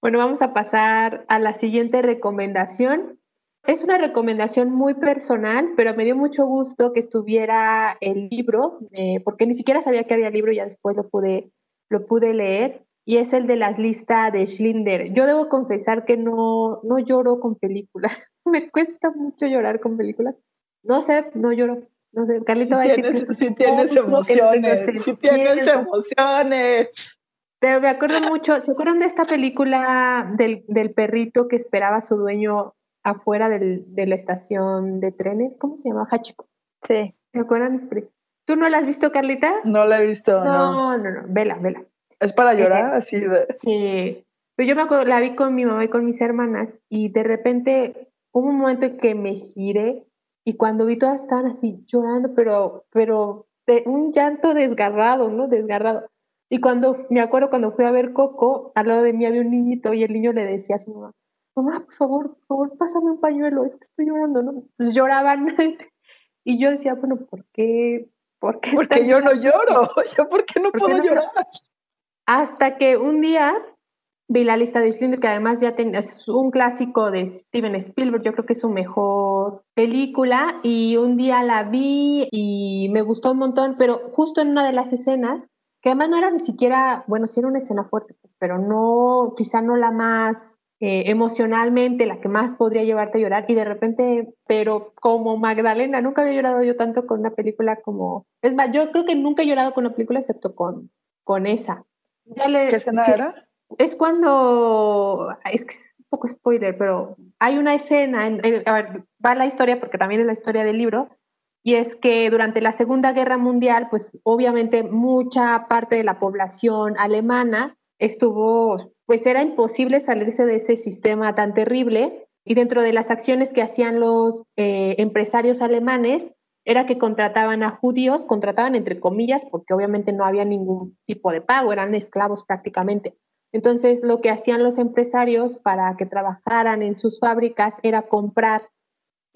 Bueno, vamos a pasar a la siguiente recomendación. Es una recomendación muy personal, pero me dio mucho gusto que estuviera el libro, eh, porque ni siquiera sabía que había libro, ya después lo pude, lo pude leer, y es el de las listas de Schlinder. Yo debo confesar que no, no lloro con películas, me cuesta mucho llorar con películas. No sé, no lloro. No sé, Carlita va a decir que sí tienes emociones, sí tienes emociones. Pero me acuerdo mucho, ¿se acuerdan de esta película del, del perrito que esperaba a su dueño afuera del, de la estación de trenes, ¿cómo se llama? Hachiko. Sí. ¿Se acuerdan? ¿Tú no la has visto, Carlita? No la he visto, no. No, no, no, vela, vela. ¿Es para llorar así de...? Sí. Pues yo me acuerdo, la vi con mi mamá y con mis hermanas y de repente hubo un momento en que me giré y cuando vi todas estaban así llorando, pero, pero de un llanto desgarrado, ¿no? Desgarrado. Y cuando, me acuerdo cuando fui a ver Coco, al lado de mí había un niñito y el niño le decía a su mamá, mamá, por favor, por favor, pásame un pañuelo, es que estoy llorando, ¿no? Entonces lloraban. y yo decía, bueno, ¿por qué? ¿Por qué Porque yo no lloro, yo por qué no puedo llorar. Hasta que un día vi la lista de Schindler, que además ya es un clásico de Steven Spielberg, yo creo que es su mejor película, y un día la vi y me gustó un montón, pero justo en una de las escenas, que además no era ni siquiera, bueno, sí era una escena fuerte, pues, pero no, quizá no la más eh, emocionalmente la que más podría llevarte a llorar y de repente, pero como Magdalena, nunca había llorado yo tanto con una película como, es más, yo creo que nunca he llorado con una película excepto con, con esa. Ya le, ¿Qué escena era? Es cuando, es que es un poco spoiler, pero hay una escena, en, a ver, va la historia porque también es la historia del libro, y es que durante la Segunda Guerra Mundial, pues obviamente mucha parte de la población alemana estuvo pues era imposible salirse de ese sistema tan terrible y dentro de las acciones que hacían los eh, empresarios alemanes era que contrataban a judíos, contrataban entre comillas, porque obviamente no había ningún tipo de pago, eran esclavos prácticamente. Entonces, lo que hacían los empresarios para que trabajaran en sus fábricas era comprar,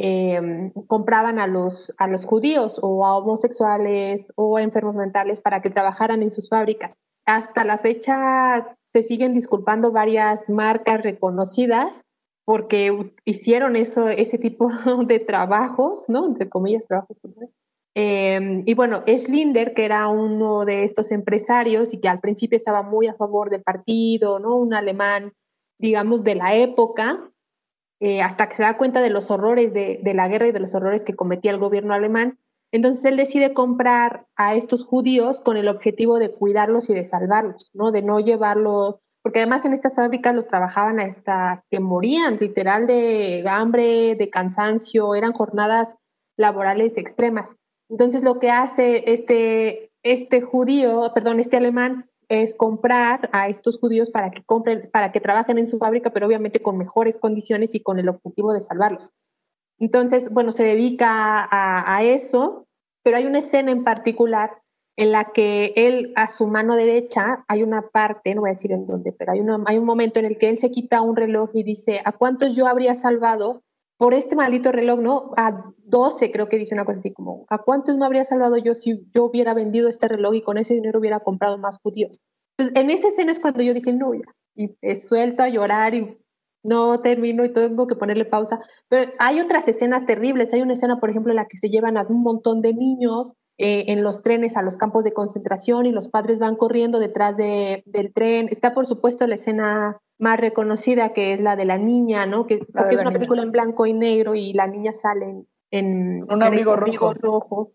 em, compraban a los, a los judíos o a homosexuales o a enfermos mentales para que trabajaran en sus fábricas hasta la fecha se siguen disculpando varias marcas reconocidas porque hicieron eso, ese tipo de trabajos, ¿no? Entre comillas, trabajos. Eh, y bueno, Schlinder, que era uno de estos empresarios y que al principio estaba muy a favor del partido, ¿no? Un alemán, digamos, de la época, eh, hasta que se da cuenta de los horrores de, de la guerra y de los horrores que cometía el gobierno alemán, entonces él decide comprar a estos judíos con el objetivo de cuidarlos y de salvarlos, ¿no? De no llevarlos, porque además en estas fábricas los trabajaban hasta que morían, literal de hambre, de cansancio, eran jornadas laborales extremas. Entonces lo que hace este, este judío, perdón, este alemán, es comprar a estos judíos para que compren, para que trabajen en su fábrica, pero obviamente con mejores condiciones y con el objetivo de salvarlos. Entonces, bueno, se dedica a, eso, pero hay una escena en particular en la que él a su mano derecha hay una parte, no voy a decir en dónde, pero hay, hay un momento en el que él se quita un reloj y dice, ¿a cuántos yo habría salvado por este maldito reloj, ¿no? A 12 creo que dice una cosa así como, ¿a cuántos no habría salvado yo si yo hubiera vendido este reloj y con ese dinero hubiera comprado más judíos? Pues en esa escena es cuando yo dije, no, ya, y suelto a llorar y no termino y tengo que ponerle pausa. Pero hay otras escenas terribles. Hay una escena, por ejemplo, en la que se llevan a un montón de niños eh, en los trenes a los campos de concentración y los padres van corriendo detrás de, del tren. Está, por supuesto, la escena más reconocida, que es la de la niña, ¿no? Que, porque es una película en blanco y negro y la niña sale en, un abrigo rojo. rojo.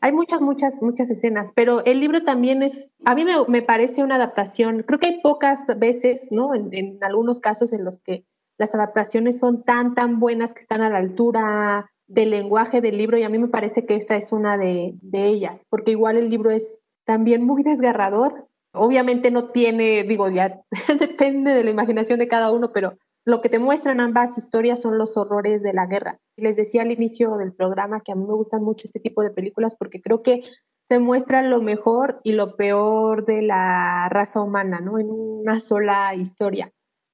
Hay muchas, muchas, muchas escenas, pero el libro también es, a mí me, parece una adaptación, creo que hay pocas veces, ¿no? En, algunos casos en los que las adaptaciones son tan, tan buenas que están a la altura del lenguaje del libro y a mí me parece que esta es una de, de ellas, porque igual el libro es también muy desgarrador. Obviamente no tiene, digo, ya depende de la imaginación de cada uno, pero lo que te muestran ambas historias son los horrores de la guerra. Les decía al inicio del programa que a mí me gustan mucho este tipo de películas porque creo que se muestra lo mejor y lo peor de la raza humana, ¿no? En una sola historia.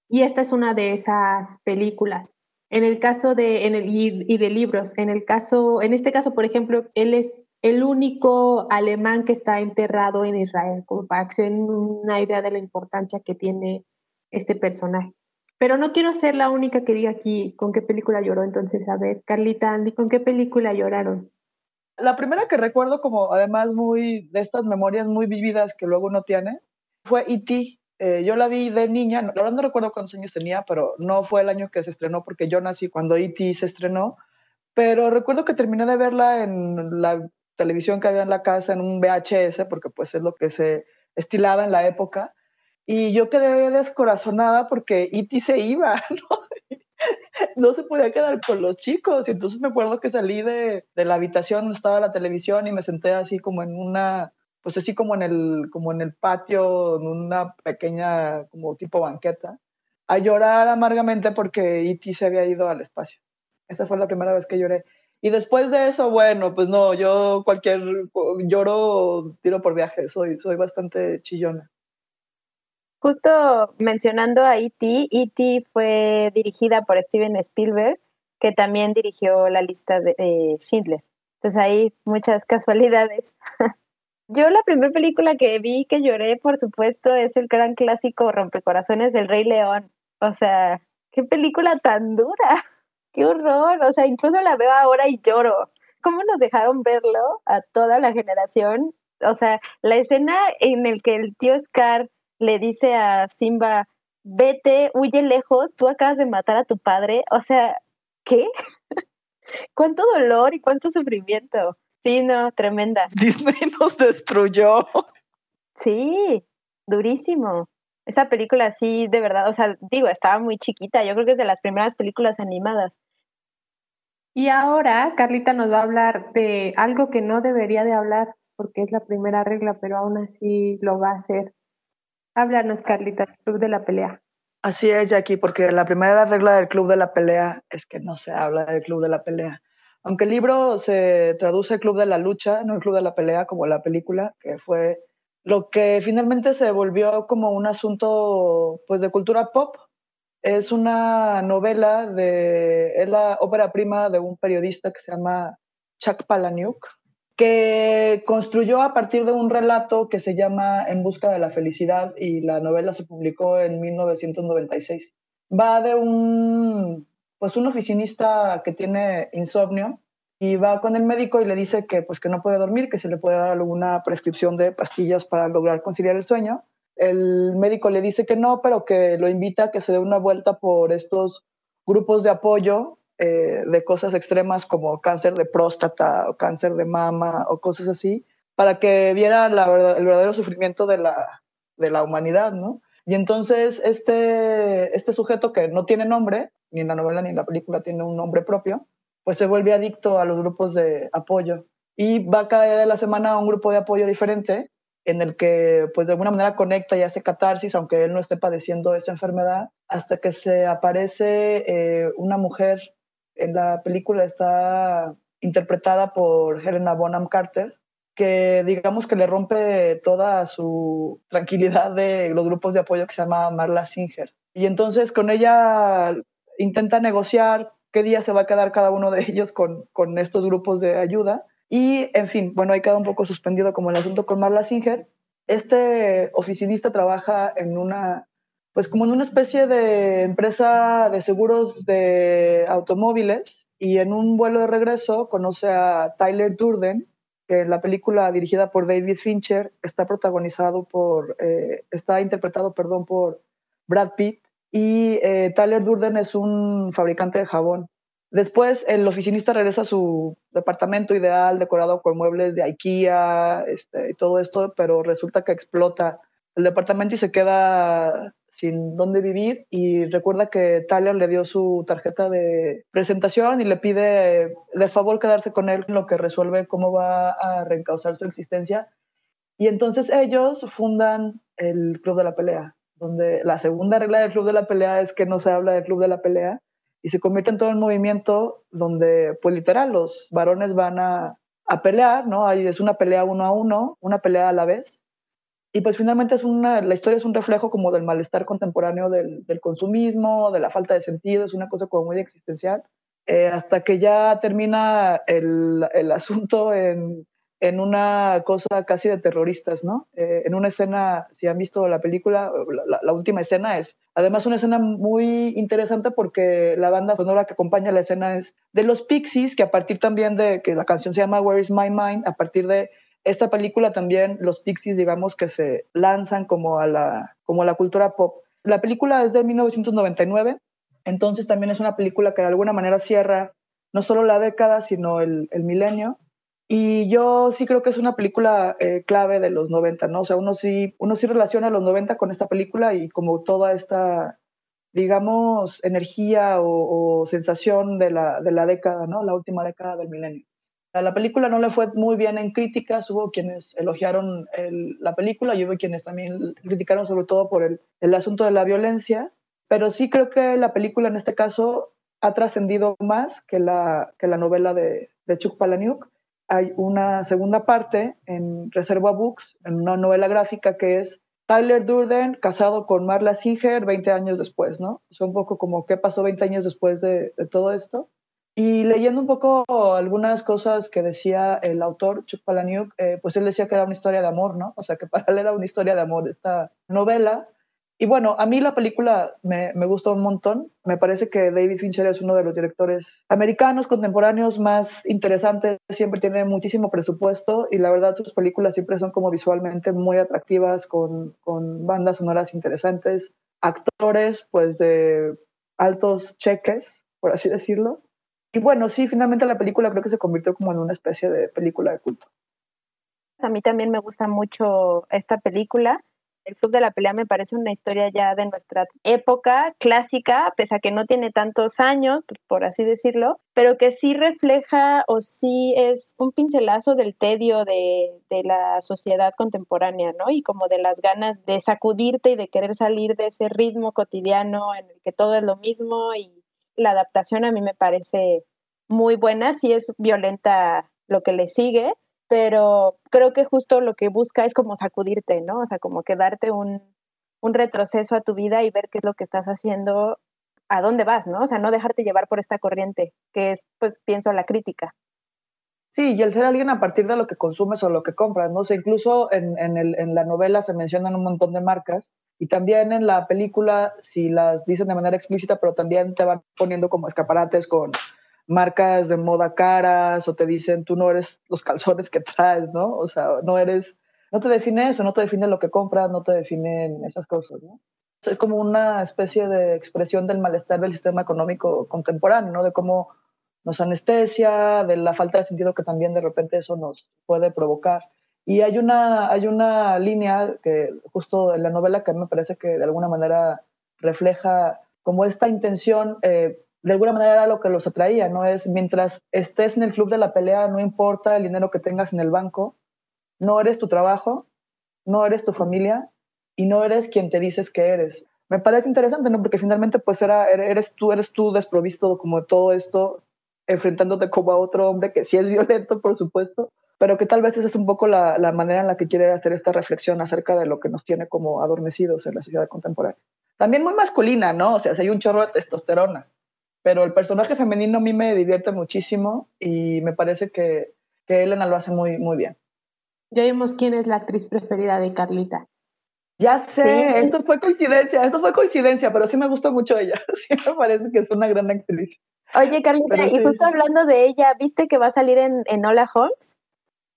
Y esta es una de esas películas. En el caso de, en el, y, de libros, en el caso, en este caso, por ejemplo, él es el único alemán que está enterrado en Israel, como para que se den una idea de la importancia que tiene este personaje. Pero no quiero ser la única que diga aquí con qué película lloró. Entonces, a ver, Carlita, Andy, ¿con qué película lloraron? La primera que recuerdo como además muy de estas memorias muy vividas que luego uno tiene fue E.T. Eh, yo la vi de niña, la verdad no recuerdo cuántos años tenía, pero no fue el año que se estrenó porque yo nací cuando E.T. se estrenó. Pero recuerdo que terminé de verla en la televisión que había en la casa, en un VHS, porque pues es lo que se estilaba en la época. Y yo quedé descorazonada porque Iti se iba, ¿no? se podía quedar con los chicos. Y entonces me acuerdo que salí de, de, la habitación donde estaba la televisión y me senté así como en una, pues así como en el, como en el patio, en una pequeña, como tipo banqueta, a llorar amargamente porque Iti se había ido al espacio. Esa fue la primera vez que lloré. Y después de eso, bueno, pues no, yo cualquier lloro, tiro por viaje, soy, soy bastante chillona. Justo mencionando a E.T., E.T. fue dirigida por Steven Spielberg, que también dirigió la lista de Schindler. Entonces ahí muchas casualidades. Yo la primera película que vi que lloré, por supuesto, es el gran clásico Rompecorazones, El Rey León. O sea, qué película tan dura. Qué horror. O sea, incluso la veo ahora y lloro. ¿Cómo nos dejaron verlo a toda la generación? O sea, la escena en el que el tío Scar le dice a Simba, vete, huye lejos, tú acabas de matar a tu padre. O sea, ¿qué? ¿Cuánto dolor y cuánto sufrimiento? Sí, no, tremenda. Disney nos destruyó. Sí, durísimo. Esa película sí, de verdad, o sea, digo, estaba muy chiquita, yo creo que es de las primeras películas animadas. Y ahora Carlita nos va a hablar de algo que no debería de hablar porque es la primera regla, pero aún así lo va a hacer. Háblanos, Carlita, del Club de la Pelea. Así es, Jackie, porque la primera regla del Club de la Pelea es que no se habla del Club de la Pelea. Aunque el libro se traduce Club de la Lucha, no el Club de la Pelea como la película, que fue lo que finalmente se volvió como un asunto pues, de cultura pop. Es una novela de, es la ópera prima de un periodista que se llama Chuck Palahniuk, que construyó a partir de un relato que se llama En busca de la felicidad y la novela se publicó en 1996. Va de un, pues un oficinista que tiene insomnio y va con el médico y le dice que, pues que no puede dormir, que se le puede dar alguna prescripción de pastillas para lograr conciliar el sueño. El médico le dice que no, pero que lo invita a que se dé una vuelta por estos grupos de apoyo eh, de cosas extremas como cáncer de próstata o cáncer de mama o cosas así, para que viera el verdadero sufrimiento de la, de la humanidad, ¿no? Y entonces este, este sujeto que no tiene nombre, ni en la novela ni en la película tiene un nombre propio, pues se vuelve adicto a los grupos de apoyo y va cada día de la semana a un grupo de apoyo diferente en el que pues de alguna manera conecta y hace catarsis, aunque él no esté padeciendo esa enfermedad, hasta que se aparece eh, una mujer en la película está interpretada por Helena Bonham Carter, que digamos que le rompe toda su tranquilidad de los grupos de apoyo que se llama Marla Singer. Y entonces con ella intenta negociar qué día se va a quedar cada uno de ellos con, con estos grupos de ayuda. Y, en fin, bueno, ahí queda un poco suspendido como el asunto con Marla Singer. Este oficinista trabaja en una, pues como en una especie de empresa de seguros de automóviles y en un vuelo de regreso conoce a Tyler Durden, que en la película dirigida por David Fincher está protagonizado por, eh, está interpretado, perdón, por Brad Pitt. Y eh, Tyler Durden es un fabricante de jabón. Después el oficinista regresa a su departamento ideal, decorado con muebles de IKEA este, y todo esto, pero resulta que explota el departamento y se queda sin dónde vivir y recuerda que Tyler le dio su tarjeta de presentación y le pide de favor quedarse con él, lo que resuelve cómo va a reencauzar su existencia. Y entonces ellos fundan el Club de la Pelea, donde la segunda regla del Club de la Pelea es que no se habla del Club de la Pelea y se convierte en todo un movimiento donde, pues literal, los varones van a, a pelear, ¿no? Ahí es una pelea uno a uno, una pelea a la vez y pues finalmente es una, la historia es un reflejo como del malestar contemporáneo del, del consumismo, de la falta de sentido, es una cosa como muy existencial, eh, hasta que ya termina el, el asunto en, en, una cosa casi de terroristas, ¿no? Eh, en una escena, si han visto la película, la, la, última escena es además una escena muy interesante porque la banda sonora que acompaña la escena es de los Pixies, que a partir también de que la canción se llama Where is My Mind, a partir de esta película también, los Pixies, digamos que se lanzan como a la, como a la cultura pop. La película es de 1999, entonces también es una película que de alguna manera cierra no solo la década, sino el, el milenio. Y yo sí creo que es una película eh, clave de los 90, ¿no? O sea, uno sí, uno sí relaciona los 90 con esta película y como toda esta, digamos, energía o, o sensación de la, de la década, ¿no? La última década del milenio. La película no le fue muy bien en críticas, hubo quienes elogiaron la película y hubo quienes también criticaron sobre todo por el, el, asunto de la violencia, pero sí creo que la película en este caso ha trascendido más que la, que la novela de, de Chuck Palahniuk. Hay una segunda parte en Reserva Books, en una novela gráfica que es Tyler Durden casado con Marla Singer 20 años después, ¿no? Es un poco como qué pasó 20 años después de, de todo esto. Y leyendo un poco algunas cosas que decía el autor, Chuck Palahniuk, eh, pues él decía que era una historia de amor, ¿no? O sea, que para él era una historia de amor esta novela. Y bueno, a mí la película me, me gustó un montón. Me parece que David Fincher es uno de los directores americanos contemporáneos más interesantes. Siempre tiene muchísimo presupuesto y la verdad sus películas siempre son como visualmente muy atractivas, con, con bandas sonoras interesantes, actores pues de altos cheques, por así decirlo. Y bueno, sí, finalmente la película creo que se convirtió como en una especie de película de culto. A mí también me gusta mucho esta película. El Club de la Pelea me parece una historia ya de nuestra época clásica, pese a que no tiene tantos años, por así decirlo, pero que sí refleja o sí es un pincelazo del tedio de, de la sociedad contemporánea, ¿no? Y como de las ganas de sacudirte y de querer salir de ese ritmo cotidiano en el que todo es lo mismo y la adaptación a mí me parece muy buena, sí es violenta lo que le sigue, pero creo que justo lo que busca es como sacudirte, ¿no? O sea, como que darte un, un retroceso a tu vida y ver qué es lo que estás haciendo, a dónde vas, ¿no? O sea, no dejarte llevar por esta corriente, que es, pues, pienso, la crítica. Sí, y el ser alguien a partir de lo que consumes o lo que compras, ¿no? O sea, incluso en, en, la novela se mencionan un montón de marcas y también en la película, si las dicen de manera explícita, pero también te van poniendo como escaparates con marcas de moda caras o te dicen tú no eres los calzones que traes, ¿no? O sea, no eres, no te define eso, no te define lo que compras, no te definen esas cosas, ¿no? Es como una especie de expresión del malestar del sistema económico contemporáneo, ¿no? De cómo nos anestesia, de la falta de sentido que también de repente eso nos puede provocar. Y hay una, hay una línea que justo en la novela que me parece que de alguna manera refleja como esta intención, eh, de alguna manera era lo que los atraía, ¿no? Es mientras estés en el club de la pelea, no importa el dinero que tengas en el banco, no eres tu trabajo, no eres tu familia y no eres quien te dices que eres. Me parece interesante, ¿no? Porque finalmente pues era, eres tú, eres tú desprovisto como de todo esto enfrentándote como a otro hombre que sí es violento, por supuesto, pero que tal vez esa es un poco la, la, manera en la que quiere hacer esta reflexión acerca de lo que nos tiene como adormecidos en la sociedad contemporánea. También muy masculina, ¿no? O sea, si hay un chorro de testosterona, pero el personaje femenino a mí me divierte muchísimo y me parece que, que Elena lo hace muy, muy bien. Ya vimos quién es la actriz preferida de Carlita. Ya sé, esto fue coincidencia, esto fue coincidencia, pero sí me gustó mucho ella. Sí me parece que es una gran actriz. Oye, Carlita, y justo hablando de ella, ¿viste que va a salir en, en Hola Holmes?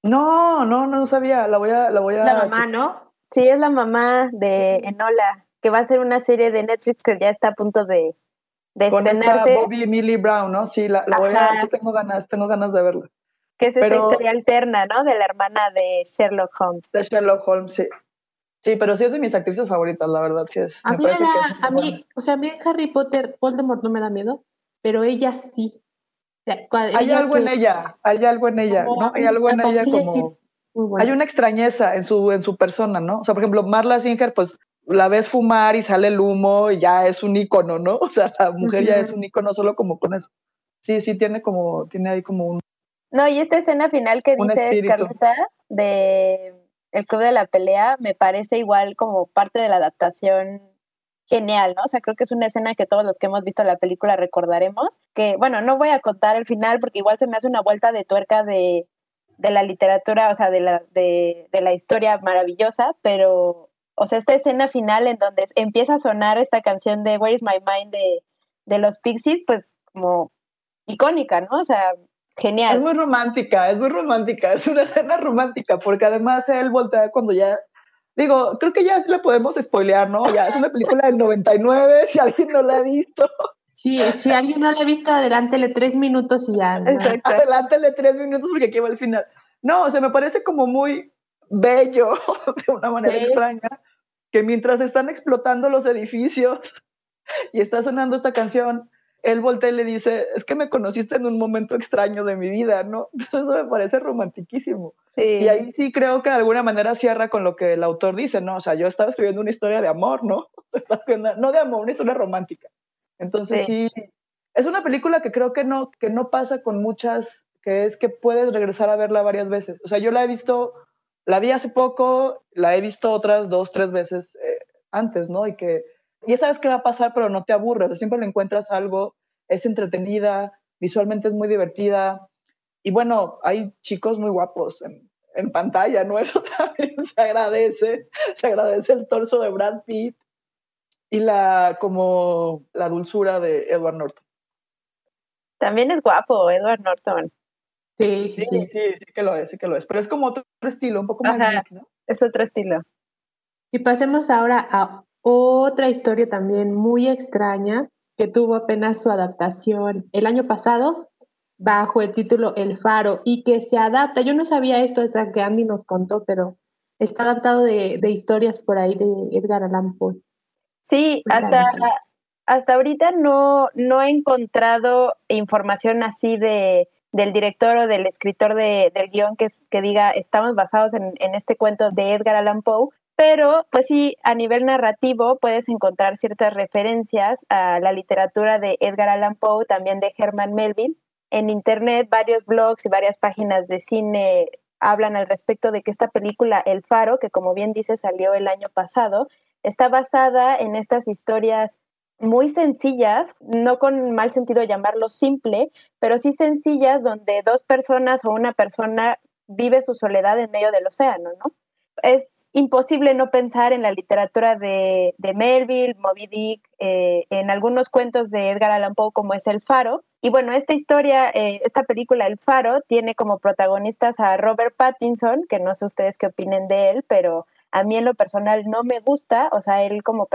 No, no, no sabía. La voy a, la voy a. La mamá, ¿no? Sí, es la mamá de Enola, que va a ser una serie de Netflix que ya está a punto de, de Con Bobby Millie Brown, ¿no? Sí, la, la voy a, sí tengo ganas, tengo ganas de verla. Que es esta Pero- historia alterna, ¿no? De la hermana de Sherlock Holmes. De Sherlock Holmes, sí. Sí, pero sí es de mis actrices favoritas, la verdad, sí es. A me mí, me da- que es a mí, o sea, a mí en Harry Potter, Voldemort no me da miedo, pero ella sí. O sea, cua- Hay ella algo en que- ella, hay algo en ella, Como- ¿no? Hay algo en ella como... sí. Muy buena. Hay una extrañeza en su, en su persona, ¿no? O sea, por ejemplo, Marla Singer, pues la ves fumar y sale el humo y ya es un ícono, ¿no? O sea, la mujer ya es un ícono solo como con eso. Sí, sí, tiene como, tiene ahí como un... No, y esta escena final que dices. Carlita, de El Club de la Pelea, me parece igual como parte de la adaptación genial, ¿no? O sea, creo que es una escena que todos los que hemos visto la película recordaremos, que, bueno, no voy a contar el final porque igual se me hace una vuelta de tuerca de, de la literatura, o sea, de la, de, de la historia maravillosa, pero, o sea, esta escena final en donde empieza a sonar esta canción de Where is My Mind de, de los Pixies, pues como icónica, ¿no? O sea, genial. Es muy romántica, es muy romántica, es una escena romántica, porque además él voltea cuando ya... Digo, creo que ya sí la podemos spoilear, ¿no? Ya es una película del 99, si alguien no la ha visto, Sí, si alguien no la ha visto, adelántele tres minutos y ya. ¿no? Exacto. adelántale tres minutos porque aquí va el final. No, o sea, me parece como muy bello, de una manera Sí. extraña, que mientras están explotando los edificios y está sonando esta canción, él voltea y le dice, es que me conociste en un momento extraño de mi vida, ¿no? Entonces eso me parece romantiquísimo. Sí. Y ahí sí creo que de alguna manera cierra con lo que el autor dice, ¿no? O sea, yo estaba escribiendo una historia de amor, ¿no? O sea, no de amor, una historia romántica. Entonces sí. es una película que creo que no, que no pasa con muchas, que es que puedes regresar a verla varias veces. O sea, yo la he visto, la vi hace poco, la he visto otras dos, tres veces eh, antes, ¿no? Y que ya sabes qué va a pasar, pero no te aburres, siempre le encuentras algo, es entretenida, visualmente es muy divertida. Y bueno, hay chicos muy guapos en, en pantalla, ¿no? Eso también se agradece, se agradece el torso de Brad Pitt y la como la dulzura de Edward Norton. También es guapo, Edward Norton. Sí, sí, Sí, sí. sí, sí que lo es, sí que lo es, pero es como otro estilo, un poco más Ajá. geek, ¿no? Es otro estilo. Y pasemos ahora a otra historia también muy extraña que tuvo apenas su adaptación el año pasado bajo el título El Faro y que se adapta. Yo no sabía esto hasta que Andy nos contó, pero está adaptado de, de historias por ahí de Edgar Allan Poe. Sí, hasta, hasta ahorita no, no he encontrado información así de del director o del escritor de, del guion que, que diga estamos basados en, en este cuento de Edgar Allan Poe, pero pues sí, a nivel narrativo puedes encontrar ciertas referencias a la literatura de Edgar Allan Poe, también de Herman Melville. En internet varios blogs y varias páginas de cine hablan al respecto de que esta película El Faro, que como bien dice salió el año pasado, está basada en estas historias muy sencillas, no con mal sentido llamarlo simple, pero sí sencillas donde dos personas o una persona vive su soledad en medio del océano, ¿no? Es imposible no pensar en la literatura de, de Melville, Moby Dick, eh, en algunos cuentos de Edgar Allan Poe como es El Faro. Y bueno, esta historia, eh, esta película El Faro, tiene como protagonistas a Robert Pattinson, que no sé ustedes qué opinen de él, pero a mí en lo personal no me gusta, o sea, él como,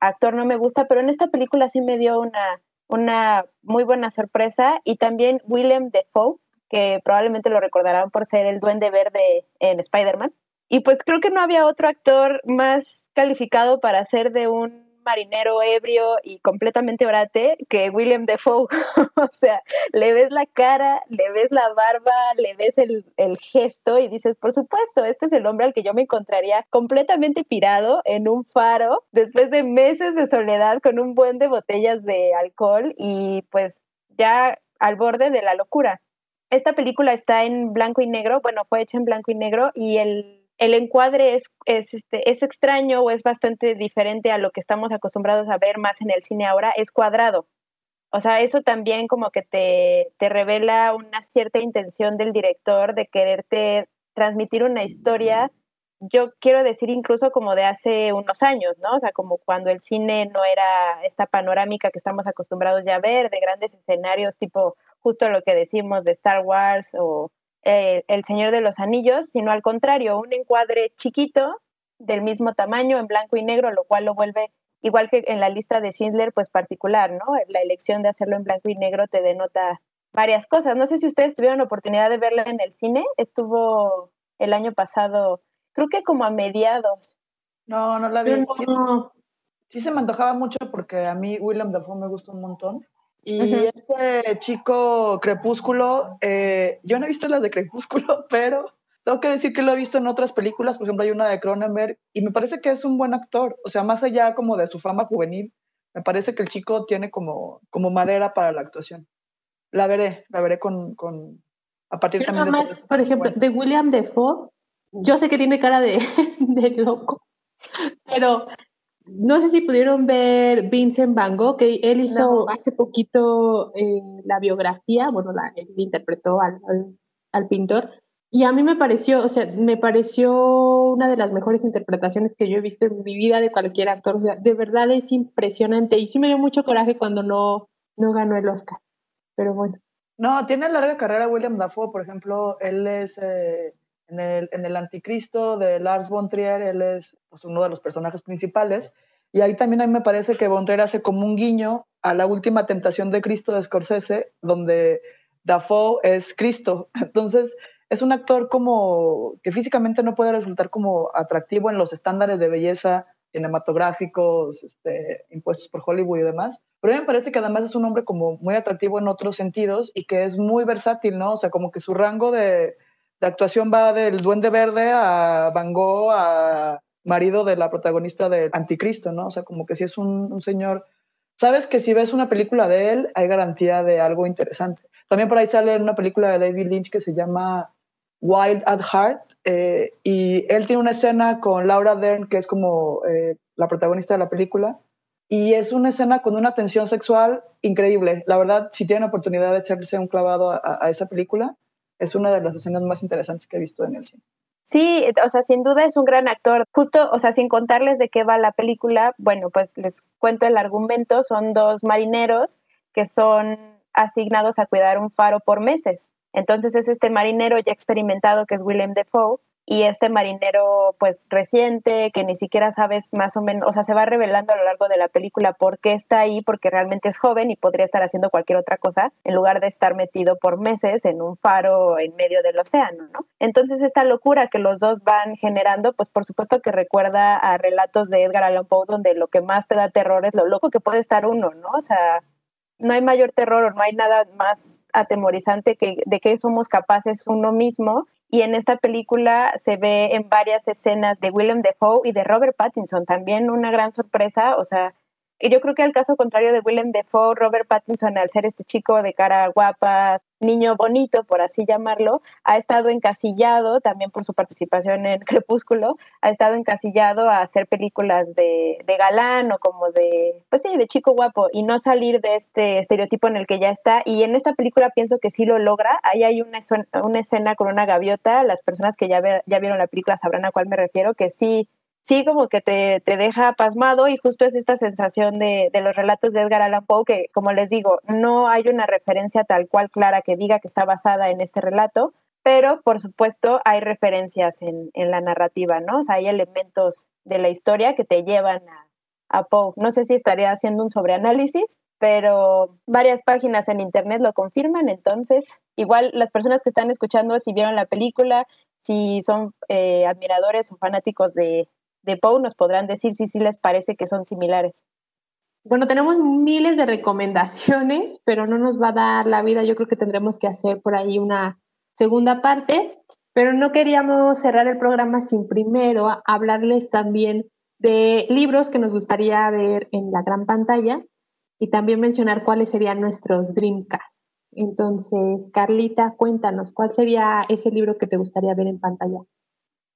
actor no me gusta, pero en esta película sí me dio una, una muy buena sorpresa. Y también Willem Dafoe, que probablemente lo recordarán por ser el duende verde en Spider-Man. Y pues creo que no había otro actor más calificado para ser de un marinero ebrio y completamente orate que William Defoe. o sea, le ves la cara, le ves la barba, le ves el, el gesto y dices, por supuesto, este es el hombre al que yo me encontraría completamente pirado en un faro después de meses de soledad con un buen de botellas de alcohol y pues ya al borde de la locura. Esta película está en blanco y negro, bueno, fue hecha en blanco y negro y el, el encuadre es, es, este, es extraño o es bastante diferente a lo que estamos acostumbrados a ver más en el cine ahora, es cuadrado. O sea, eso también como que te, te revela una cierta intención del director de quererte transmitir una historia yo quiero decir incluso como de hace unos años, ¿no? O sea, como cuando el cine no era esta panorámica que estamos acostumbrados ya a ver, de grandes escenarios tipo justo lo que decimos de Star Wars o eh, El Señor de los Anillos, sino al contrario, un encuadre chiquito del mismo tamaño en blanco y negro, lo cual lo vuelve igual que en la lista de Schindler, pues particular, ¿no? La elección de hacerlo en blanco y negro te denota varias cosas. No sé si ustedes tuvieron oportunidad de verla en el cine, estuvo el año pasado creo que como a mediados. No, no la vi. Sí, se me antojaba mucho porque a mí William Dafoe me gusta un montón. Y este chico Crepúsculo, eh, yo no he visto las de Crepúsculo, pero tengo que decir que lo he visto en otras películas, por ejemplo hay una de Cronenberg, y me parece que es un buen actor, o sea, más allá como de su fama juvenil, me parece que el chico tiene como, como madera para la actuación. La veré, la veré con, con a partir también de... por ejemplo, de William Defoe, yo sé que tiene cara de, loco, pero no sé si pudieron ver Vincent Van Gogh, que él hizo hace poquito eh, la biografía, bueno, la, él interpretó al, al, pintor, y a mí me pareció, o sea, me pareció una de las mejores interpretaciones que yo he visto en mi vida de cualquier actor, de verdad es impresionante, y sí me dio mucho coraje cuando no, no ganó el Oscar, pero bueno. No, tiene larga carrera William Dafoe, por ejemplo, él es... Eh, en el, en el Anticristo de Lars von Trier, él es pues, uno de los personajes principales. Y ahí también a mí me parece que von Trier hace como un guiño a la última tentación de Cristo de Scorsese, donde Dafoe es Cristo. Entonces, es un actor como que físicamente no puede resultar como atractivo en los estándares de belleza cinematográficos este, impuestos por Hollywood y demás. Pero a mí me parece que además es un hombre como muy atractivo en otros sentidos y que es muy versátil, ¿no? O sea, como que su rango de, la actuación va del Duende Verde a Van Gogh, a marido de la protagonista de Anticristo, ¿no? O sea, como que si es un, señor... Sabes que si ves una película de él, hay garantía de algo interesante. También por ahí sale una película de David Lynch que se llama Wild at Heart, eh, y él tiene una escena con Laura Dern, que es como eh, la protagonista de la película, y es una escena con una tensión sexual increíble. La verdad, si tienen oportunidad de echarse un clavado a esa película, es una de las escenas más interesantes que he visto en el cine. Sí, o sea, sin duda es un gran actor. Justo, o sea, sin contarles de qué va la película, bueno, pues les cuento el argumento. Son dos marineros que son asignados a cuidar un faro por meses. Entonces es este marinero ya experimentado que es William Defoe y este marinero pues reciente que ni siquiera sabes más o menos, o sea, se va revelando a lo largo de la película por qué está ahí, porque realmente es joven y podría estar haciendo cualquier otra cosa en lugar de estar metido por meses en un faro en medio del océano, ¿no? Entonces esta locura que los dos van generando, pues por supuesto que recuerda a relatos de Edgar Allan Poe donde lo que más te da terror es lo loco que puede estar uno, ¿no? O sea, no hay mayor terror o no hay nada más atemorizante que de que somos capaces uno mismo. Y en esta película se ve en varias escenas de William Defoe y de Robert Pattinson, también una gran sorpresa, o sea, yo creo que al caso contrario de Willem Dafoe, Robert Pattinson, al ser este chico de cara guapa, niño bonito, por así llamarlo, ha estado encasillado, también por su participación en Crepúsculo, ha estado encasillado a hacer películas de, de galán o como de, pues sí, de chico guapo y no salir de este estereotipo en el que ya está. Y en esta película pienso que sí lo logra. Ahí hay una, una escena con una gaviota, las personas que ya, ya vieron la película sabrán a cuál me refiero, que sí sí como que te, te, deja pasmado y justo es esta sensación de, de, los relatos de Edgar Allan Poe que, como les digo, no hay una referencia tal cual clara que diga que está basada en este relato, pero por supuesto hay referencias en, en la narrativa, ¿no? O sea, hay elementos de la historia que te llevan a, a Poe. No sé si estaría haciendo un sobreanálisis, pero varias páginas en internet lo confirman, entonces igual las personas que están escuchando, si vieron la película, si son eh, admiradores o fanáticos de, de Poe nos podrán decir si sí les parece que son similares. Bueno, tenemos miles de recomendaciones, pero no nos va a dar la vida. Yo creo que tendremos que hacer por ahí una segunda parte, pero no queríamos cerrar el programa sin primero hablarles también de libros que nos gustaría ver en la gran pantalla y también mencionar cuáles serían nuestros Dreamcast. Entonces, Carlita, cuéntanos, ¿cuál sería ese libro que te gustaría ver en pantalla?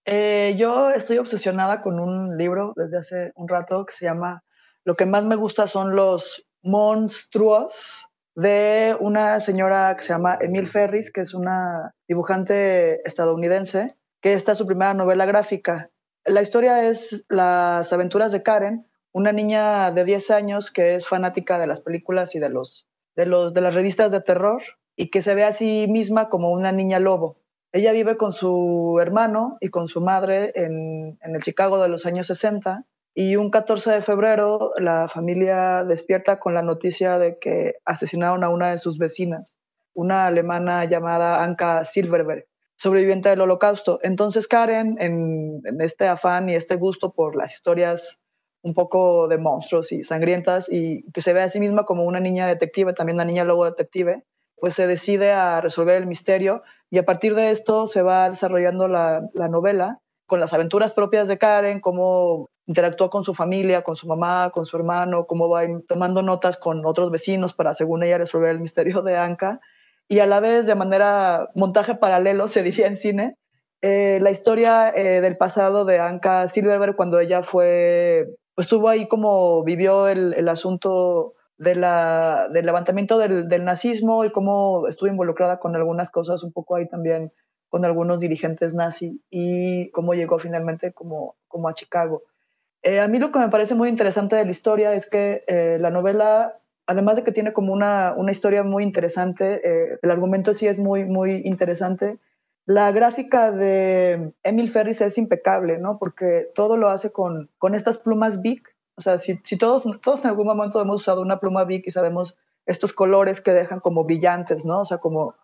Eh, yo estoy obsesionada con un libro desde hace un rato que se llama Lo que más me gusta son los monstruos de una señora que se llama Emil Ferris, que es una dibujante estadounidense, que esta es su primera novela gráfica. La historia es las aventuras de Karen, una niña de 10 años que es fanática de las películas y de, los, de, los, de las revistas de terror y que se ve a sí misma como una niña lobo. Ella vive con su hermano y con su madre en, en el Chicago de los años 60 y un 14 de febrero la familia despierta con la noticia de que asesinaron a una de sus vecinas, una alemana llamada Anka Silverberg, sobreviviente del holocausto. Entonces Karen, en, este afán y este gusto por las historias un poco de monstruos y sangrientas y que se ve a sí misma como una niña detective, también una niña lobo detective, pues se decide a resolver el misterio y a partir de esto se va desarrollando la, la novela con las aventuras propias de Karen, cómo interactúa con su familia, con su mamá, con su hermano, cómo va tomando notas con otros vecinos para, según ella, resolver el misterio de Anka. Y a la vez, de manera montaje paralelo, se diría en cine, eh, la historia eh, del pasado de Anka Silverberg cuando ella fue, pues estuvo ahí como vivió el, el asunto del levantamiento del, nazismo y cómo estuvo involucrada con algunas cosas un poco ahí también con algunos dirigentes nazi y cómo llegó finalmente como, a Chicago. Eh, a mí lo que me parece muy interesante de la historia es que eh, la novela, además de que tiene como una, historia muy interesante, eh, el argumento sí es muy, muy interesante. La gráfica de Emil Ferris es impecable, ¿no? Porque todo lo hace con, con estas plumas Bic. O sea, si, si todos, todos en algún momento hemos usado una pluma Bic y sabemos estos colores que dejan como brillantes, ¿no? O sea, como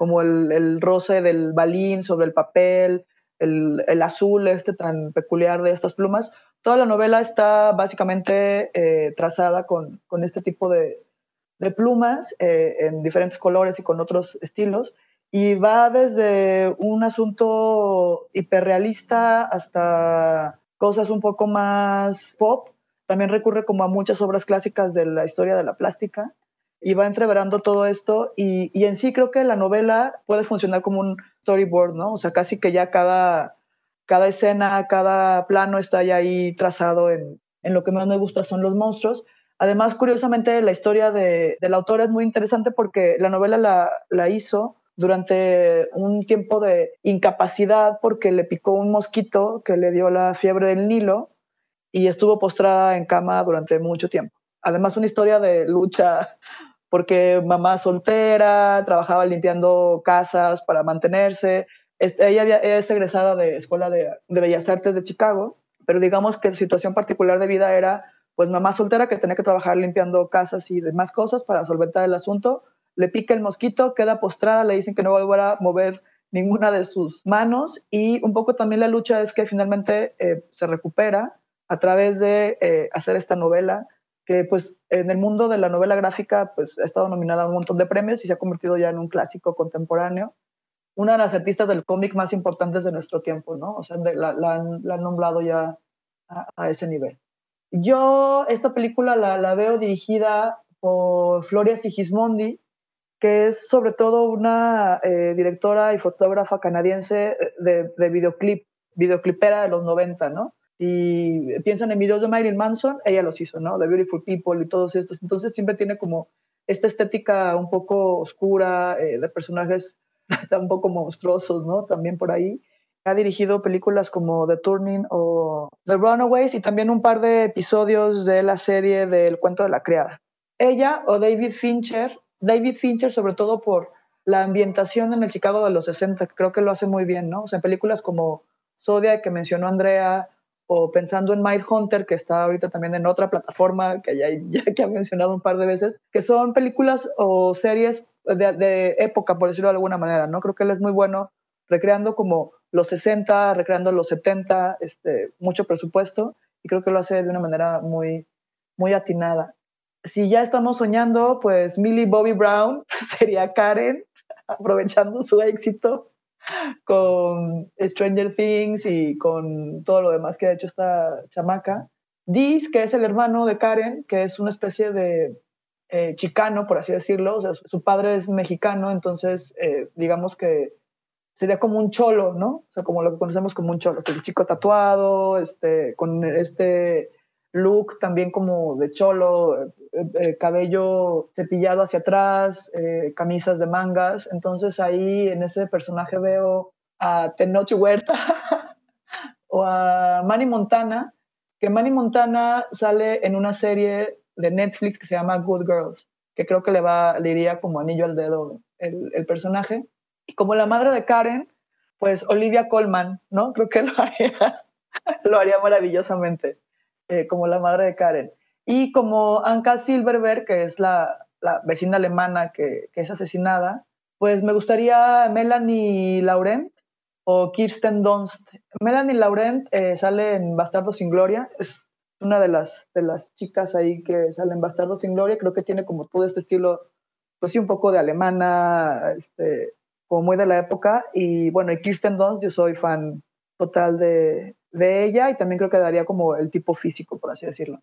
como el, el roce del balín sobre el papel, el, el, azul este tan peculiar de estas plumas. Toda la novela está básicamente eh, trazada con, con, este tipo de, de plumas eh, en diferentes colores y con otros estilos. Y va desde un asunto hiperrealista hasta cosas un poco más pop. También recurre como a muchas obras clásicas de la historia de la plástica y va entreverando todo esto y, y, en sí creo que la novela puede funcionar como un storyboard, ¿no? O sea, casi que ya cada, cada escena, cada plano está ya ahí trazado en, en lo que más me gusta son los monstruos. Además, curiosamente, la historia de, de la autora es muy interesante porque la novela la, la hizo durante un tiempo de incapacidad porque le picó un mosquito que le dio la fiebre del Nilo y estuvo postrada en cama durante mucho tiempo. Además, una historia de lucha porque mamá soltera, trabajaba limpiando casas para mantenerse. Ella había, es egresada de Escuela de, de, Bellas Artes de Chicago, pero digamos que su situación particular de vida era pues mamá soltera que tenía que trabajar limpiando casas y demás cosas para solventar el asunto. Le pica el mosquito, queda postrada, le dicen que no volverá a mover ninguna de sus manos y un poco también la lucha es que finalmente eh, se recupera a través de eh, hacer esta novela que pues en el mundo de la novela gráfica pues ha estado nominada a un montón de premios y se ha convertido ya en un clásico contemporáneo. Una de las artistas del cómic más importantes de nuestro tiempo, ¿no? O sea, de, la, la, han, la, han, nombrado ya a, a, ese nivel. Yo esta película la, la veo dirigida por Floria Sigismondi, que es sobre todo una eh, directora y fotógrafa canadiense de, de videoclip, videoclipera de los 90, ¿no? Si piensan en videos de Marilyn Manson, ella los hizo, ¿no? The Beautiful People y todos estos. Entonces siempre tiene como esta estética un poco oscura, eh, de personajes un poco monstruosos, ¿no? También por ahí. Ha dirigido películas como The Turning o The Runaways y también un par de episodios de la serie del cuento de la criada. Ella o David Fincher, David Fincher sobre todo por la ambientación en el Chicago de los 60, creo que lo hace muy bien, ¿no? O sea, en películas como Zodiac, que mencionó Andrea, o pensando en Mind Hunter, que está ahorita también en otra plataforma que ya, ya que ha mencionado un par de veces, que son películas o series de, de, época, por decirlo de alguna manera, ¿no? Creo que él es muy bueno recreando como los 60, recreando los 70, este, mucho presupuesto, y creo que lo hace de una manera muy, muy atinada. Si ya estamos soñando, pues Millie Bobby Brown sería Karen, aprovechando su éxito con Stranger Things y con todo lo demás que ha hecho esta chamaca. Diz, que es el hermano de Karen, que es una especie de eh, chicano, por así decirlo. O sea, su padre es mexicano, entonces eh, digamos que sería como un cholo, ¿no? O sea, como lo que conocemos como un cholo, este chico tatuado, este, con este look también como de cholo, eh, cabello cepillado hacia atrás, eh, camisas de mangas. Entonces ahí en ese personaje veo a Tenoch Huerta o a Manny Montana, que Manny Montana sale en una serie de Netflix que se llama Good Girls, que creo que le, va, le iría como anillo al dedo el, el personaje. Y como la madre de Karen, pues Olivia Colman, ¿no? Creo que lo haría, lo haría maravillosamente, eh, como la madre de Karen. Y como Anka Silverberg, que es la, la vecina alemana que, que, es asesinada, pues me gustaría Melanie Laurent o Kirsten Dunst. Melanie Laurent eh, sale en Bastardo sin Gloria, es una de las, de las chicas ahí que sale en Bastardo sin Gloria, creo que tiene como todo este estilo, pues sí, un poco de alemana, este, como muy de la época. Y bueno, y Kirsten Dunst, yo soy fan total de, de ella y también creo que daría como el tipo físico, por así decirlo.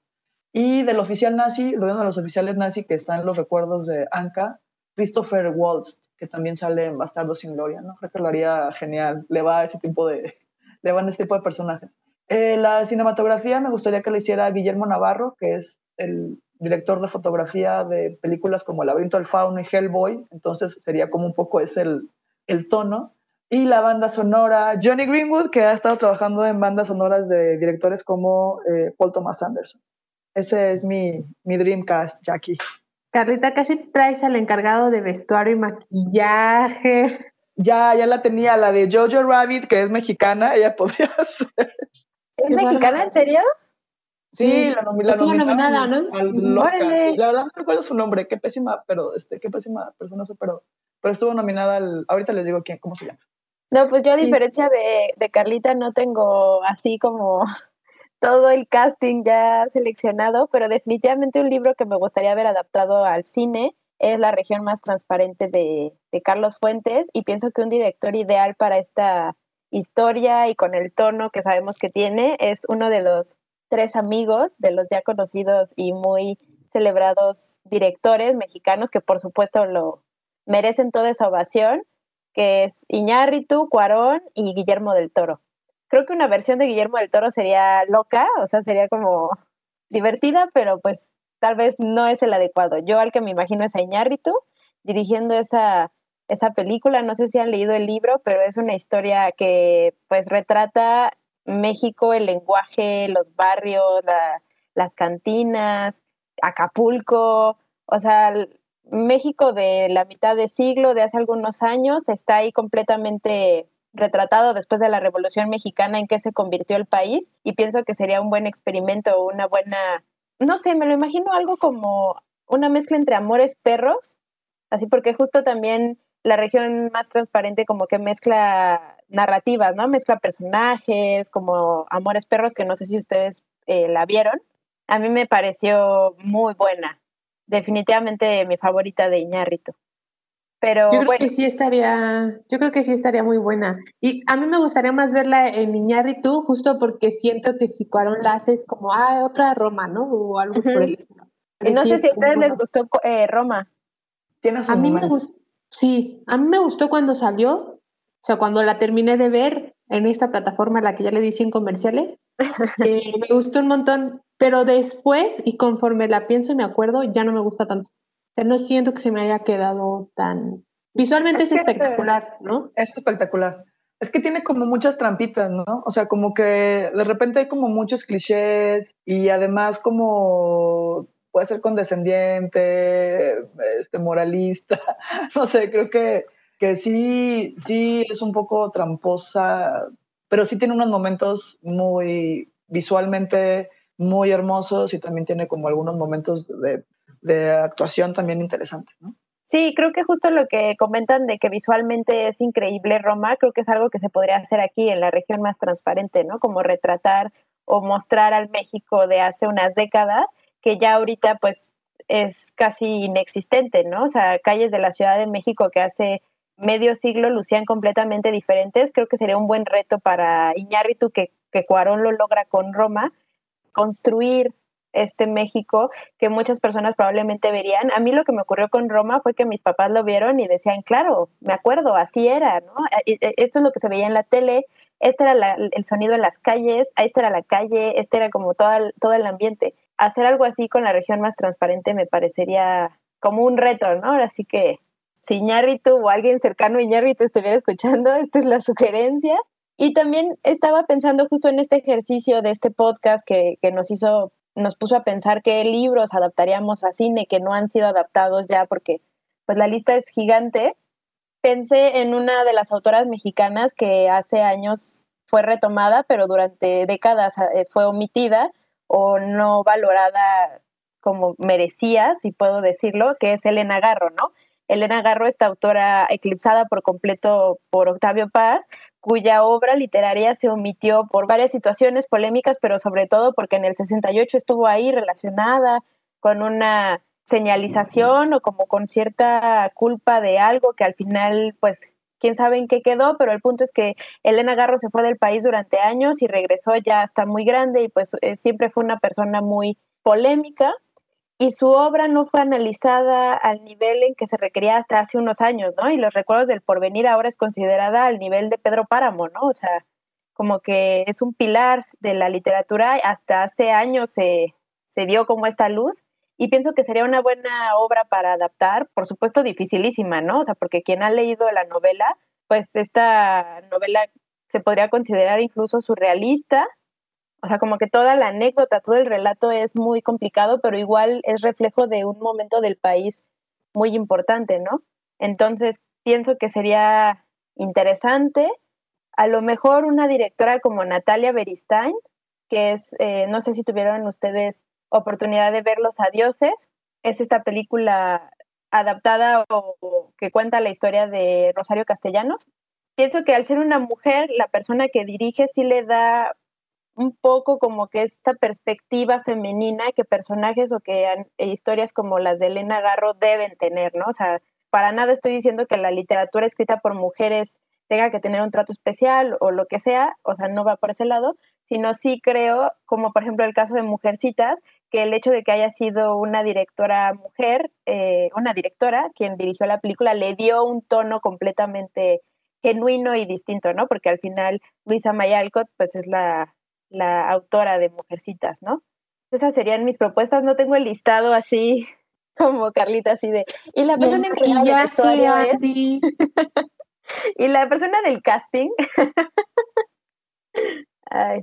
Y del oficial nazi, uno de los oficiales nazi que están en los recuerdos de Anka, Christopher Waltz, que también sale en Bastardo sin Gloria, ¿no? Creo que lo haría genial. Le va a ese tipo de, le van este tipo de personajes. Eh, la cinematografía me gustaría que le hiciera Guillermo Navarro, que es el director de fotografía de películas como El laberinto del fauno y Hellboy, entonces sería como un poco ese el, el tono. Y la banda sonora, Johnny Greenwood, que ha estado trabajando en bandas sonoras de directores como eh, Paul Thomas Anderson. Ese es mi, mi Dreamcast, Jackie. Carlita, casi traes al encargado de vestuario y maquillaje. Ya, ya la tenía, la de Jojo Rabbit, que es mexicana, ella podría ser. ¿Es mexicana, en serio? Sí, la, nom la Estuvo nominada, ¿no? Al Oscar, sí. La verdad no recuerdo su nombre, qué pésima, pero este, qué pésima persona soy, pero, pero estuvo nominada al, ahorita les digo quién, cómo se llama. No, pues yo a diferencia de, de Carlita no tengo así como todo el casting ya seleccionado, pero definitivamente un libro que me gustaría haber adaptado al cine es La región más transparente de, de Carlos Fuentes y pienso que un director ideal para esta historia y con el tono que sabemos que tiene es uno de los tres amigos de los ya conocidos y muy celebrados directores mexicanos que por supuesto lo merecen toda esa ovación, que es Iñárritu, Cuarón y Guillermo del Toro. Creo que una versión de Guillermo del Toro sería loca, o sea, sería como divertida, pero pues tal vez no es el adecuado. Yo al que me imagino es a Iñárritu dirigiendo esa, esa película, no sé si han leído el libro, pero es una historia que pues retrata México, el lenguaje, los barrios, la, las cantinas, Acapulco, o sea, México de la mitad de siglo, de hace algunos años, está ahí completamente retratado después de la Revolución Mexicana en que se convirtió el país y pienso que sería un buen experimento, una buena, no sé, me lo imagino algo como una mezcla entre Amores Perros, así porque justo también la región más transparente como que mezcla narrativas, ¿no? Mezcla personajes, como Amores Perros, que no sé si ustedes eh, la vieron. A mí me pareció muy buena. Definitivamente mi favorita de Iñárritu. Pero yo creo bueno. que sí estaría, yo creo que sí estaría muy buena. Y a mí me gustaría más verla en Iñárritu, justo porque siento que si Cuarón la hace es como, ah, otra Roma, ¿no? O algo uh -huh. por el estilo. Y no sí, sé si a ustedes les gustó eh, Roma. A mí momento. me gustó, sí, a mí me gustó cuando salió, o sea, cuando la terminé de ver en esta plataforma a la que ya le di 100 comerciales, eh, me gustó un montón, pero después, y conforme la pienso y me acuerdo, ya no me gusta tanto. O sea, no siento que se me haya quedado tan... Visualmente es, es espectacular, ¿no? Es espectacular. Es que tiene como muchas trampitas, ¿no? O sea, como que de repente hay como muchos clichés y además como puede ser condescendiente, este, moralista, no sé, creo que, que sí, sí es un poco tramposa, pero sí tiene unos momentos muy visualmente muy hermosos y también tiene como algunos momentos de, de actuación también interesantes, ¿no? Sí, creo que justo lo que comentan de que visualmente es increíble Roma, creo que es algo que se podría hacer aquí en la región más transparente, ¿no? Como retratar o mostrar al México de hace unas décadas, que ya ahorita pues es casi inexistente, ¿no? O sea, calles de la Ciudad de México que hace medio siglo lucían completamente diferentes, creo que sería un buen reto para Iñárritu que, que Cuarón lo logra con Roma, construir este México que muchas personas probablemente verían. A mí lo que me ocurrió con Roma fue que mis papás lo vieron y decían, claro, me acuerdo, así era, ¿no? Esto es lo que se veía en la tele, este era la, el sonido en las calles, esta era la calle, este era como todo el, todo el ambiente. hacer algo así con la región más transparente me parecería como un reto, ¿no? Así que si Iñárritu o alguien cercano a Iñárritu estuviera escuchando, esta es la sugerencia. Y también estaba pensando justo en este ejercicio de este podcast que, que nos hizo, nos puso a pensar qué libros adaptaríamos a cine que no han sido adaptados ya porque pues la lista es gigante. Pensé en una de las autoras mexicanas que hace años fue retomada, pero durante décadas eh, fue omitida o no valorada como merecía, si puedo decirlo, que es Elena Garro, ¿no? Elena Garro, esta autora eclipsada por completo por Octavio Paz, cuya obra literaria se omitió por varias situaciones polémicas, pero sobre todo porque en el 68 estuvo ahí relacionada con una señalización o como con cierta culpa de algo que al final, pues, quién sabe en qué quedó, pero el punto es que Elena Garro se fue del país durante años y regresó ya hasta muy grande y pues eh, siempre fue una persona muy polémica y su obra no fue analizada al nivel en que se requería hasta hace unos años, ¿no? Y los recuerdos del porvenir ahora es considerada al nivel de Pedro Páramo, ¿no? O sea, como que es un pilar de la literatura, hasta hace años se, se dio como esta luz y pienso que sería una buena obra para adaptar, por supuesto dificilísima, ¿no? O sea, porque quien ha leído la novela, pues esta novela se podría considerar incluso surrealista, o sea, como que toda la anécdota, todo el relato es muy complicado, pero igual es reflejo de un momento del país muy importante, ¿no? Entonces, pienso que sería interesante, a lo mejor una directora como Natalia Beristain, que es, eh, no sé si tuvieron ustedes oportunidad de ver Los Adioses, es esta película adaptada o que cuenta la historia de Rosario Castellanos. Pienso que al ser una mujer, la persona que dirige sí le da un poco como que esta perspectiva femenina que personajes o que e historias como las de Elena Garro deben tener, ¿no? O sea, para nada estoy diciendo que la literatura escrita por mujeres tenga que tener un trato especial o lo que sea, o sea, no va por ese lado, sino sí creo, como por ejemplo el caso de Mujercitas, que el hecho de que haya sido una directora mujer, eh, una directora quien dirigió la película, le dio un tono completamente genuino y distinto, ¿no? Porque al final Luisa Mayalcott, pues es la, la autora de Mujercitas, ¿no? Esas serían mis propuestas, no tengo el listado así como Carlita, así de... Y la persona encargada del es... y la persona del casting... Ay.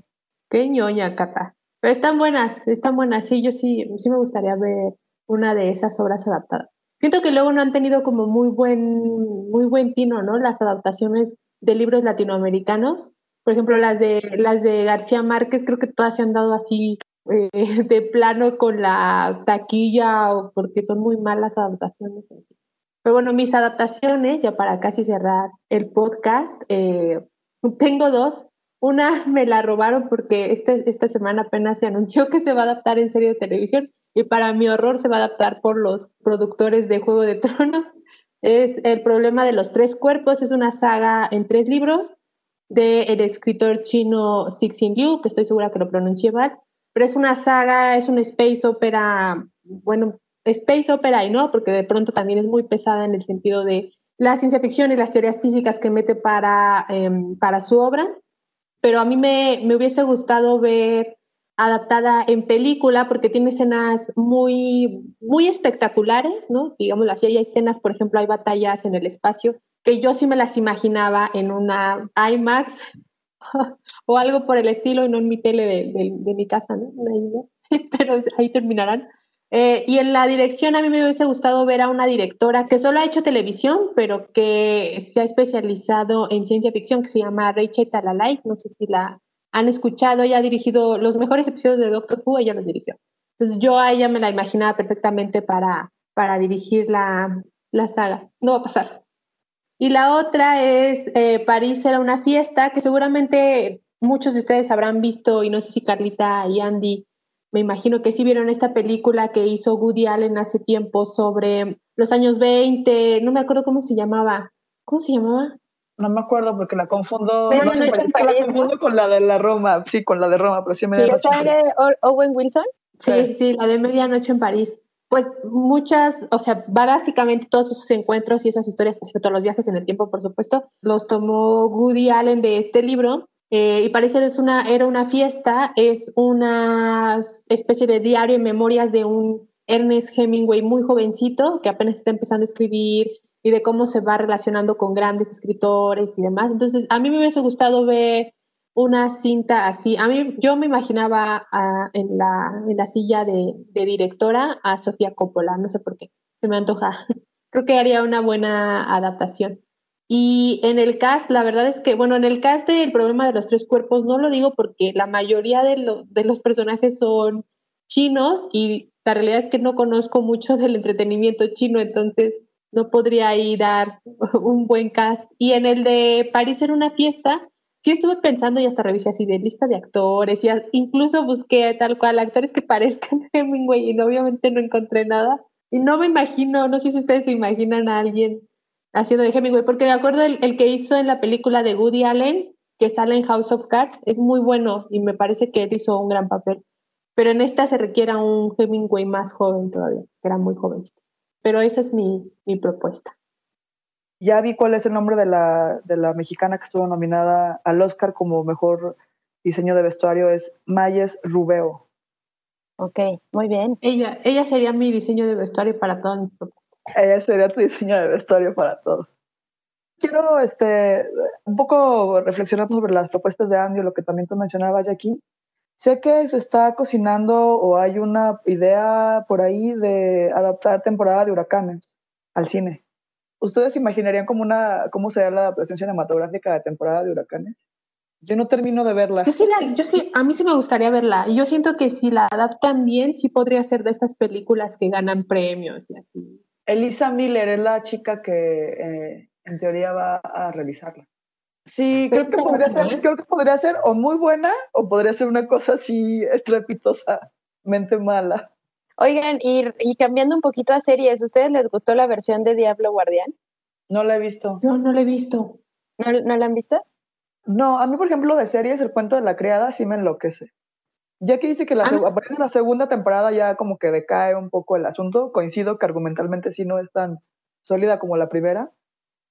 Qué ñoña, Cata. Pero están buenas, están buenas. Sí, yo sí, sí me gustaría ver una de esas obras adaptadas. Siento que luego no han tenido como muy buen, muy buen tino, ¿no? Las adaptaciones de libros latinoamericanos por ejemplo, las de, las de García Márquez, creo que todas se han dado así eh, de plano con la taquilla o porque son muy malas adaptaciones. Pero bueno, mis adaptaciones, ya para casi cerrar el podcast, eh, tengo dos. Una me la robaron porque este, esta semana apenas se anunció que se va a adaptar en serie de televisión y para mi horror se va a adaptar por los productores de Juego de Tronos. Es El problema de los tres cuerpos, es una saga en tres libros del escritor chino Cixin Liu, que estoy segura que lo pronuncié mal, pero es una saga, es una space opera, bueno, space opera y no, porque de pronto también es muy pesada en el sentido de la ciencia ficción y las teorías físicas que mete para, em, para su obra, pero a mí me, me hubiese gustado ver adaptada en película porque tiene escenas muy, muy espectaculares, ¿no? Digamos así, hay escenas, por ejemplo, hay batallas en el espacio que yo sí me las imaginaba en una IMAX o algo por el estilo y no en mi tele de, mi casa, ¿no? Pero ahí terminarán. Eh, y en la dirección a mí me hubiese gustado ver a una directora que solo ha hecho televisión, pero que se ha especializado en ciencia ficción, que se llama Rachel Talalay. No sé si la han escuchado, ella ha dirigido los mejores episodios de Doctor Who, ella los dirigió. Entonces yo a ella me la imaginaba perfectamente para, para dirigir la, la saga. No va a pasar. Y la otra es eh, París era una fiesta, que seguramente muchos de ustedes habrán visto, y no sé si Carlita y Andy, me imagino que sí vieron esta película que hizo Woody Allen hace tiempo sobre los años 20, no me acuerdo cómo se llamaba. ¿Cómo se llamaba? No me acuerdo porque la confundo, la confundo con la de la Roma, sí, con la de Roma, pero sí me ¿Sí, de Owen Wilson? Sí, sí, la de Medianoche en París pues muchas, o sea, básicamente todos esos encuentros y esas historias, todos los viajes en el tiempo, por supuesto, los tomó Woody Allen de este libro. eh, y parece que es una, era una fiesta, es una especie de diario y memorias de un Ernest Hemingway muy jovencito que apenas está empezando a escribir y de cómo se va relacionando con grandes escritores y demás. Entonces, a mí me hubiese gustado ver una cinta así. A mí, yo me imaginaba ah, en, la, en la silla de, directora a Sofía Coppola, no sé por qué, se me antoja. Creo que haría una buena adaptación. Y en el cast, la verdad es que, bueno, en el cast del problema de los tres cuerpos no lo digo porque la mayoría de, de los personajes son chinos y la realidad es que no conozco mucho del entretenimiento chino, entonces no podría ahí dar un buen cast. Y en el de París en una fiesta, sí estuve pensando y hasta revisé así de lista de actores y incluso busqué tal cual actores que parezcan Hemingway y obviamente no encontré nada. Y no me imagino, no sé si ustedes se imaginan a alguien haciendo de Hemingway, porque me acuerdo el, el, que hizo en la película de Woody Allen, que sale en House of Cards, es muy bueno y me parece que él hizo un gran papel. Pero en esta se requiere un Hemingway más joven todavía, que era muy joven. Pero esa es mi, mi propuesta. Ya vi cuál es el nombre de la, de la mexicana que estuvo nominada al Oscar como mejor diseño de vestuario, es Mayes Rubeo. Ok, muy bien. Ella, ella sería mi diseño de vestuario para todas mis propuestas. Ella sería tu diseño de vestuario para todo. Quiero este, un poco reflexionar sobre las propuestas de Andy, lo que también tú mencionabas, Jackie. Sé que se está cocinando o hay una idea por ahí de adaptar temporada de huracanes al cine. ¿Ustedes imaginarían como una, cómo sería la adaptación cinematográfica de temporada de huracanes? Yo no termino de verla. Yo sí, la, yo sí, a mí sí me gustaría verla. Y yo siento que si la adaptan bien, sí podría ser de estas películas que ganan premios y así. Elisa Miller es la chica que eh, en teoría va a revisarla. Sí, creo que, podría ser, ¿eh? creo que podría ser o muy buena o podría ser una cosa así estrepitosamente mala. Oigan, y, y cambiando un poquito a series, ¿ustedes les gustó la versión de Diablo Guardián? No la he visto. Yo no la he visto. ¿No, ¿No la han visto? No, a mí, por ejemplo, de series, el cuento de la criada sí me enloquece. Ya que dice que la, ah. a partir de la segunda temporada ya como que decae un poco el asunto, coincido que argumentalmente sí no es tan sólida como la primera,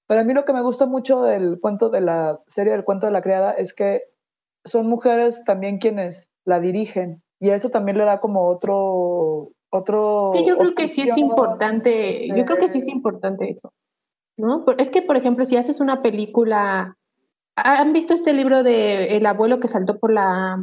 pero a mí lo que me gusta mucho del cuento de la serie del cuento de la criada es que son mujeres también quienes la dirigen y eso también le da como otro otro es que yo creo que sí es importante yo creo que sí es importante eso no es que por ejemplo si haces una película han visto este libro de el abuelo que saltó por la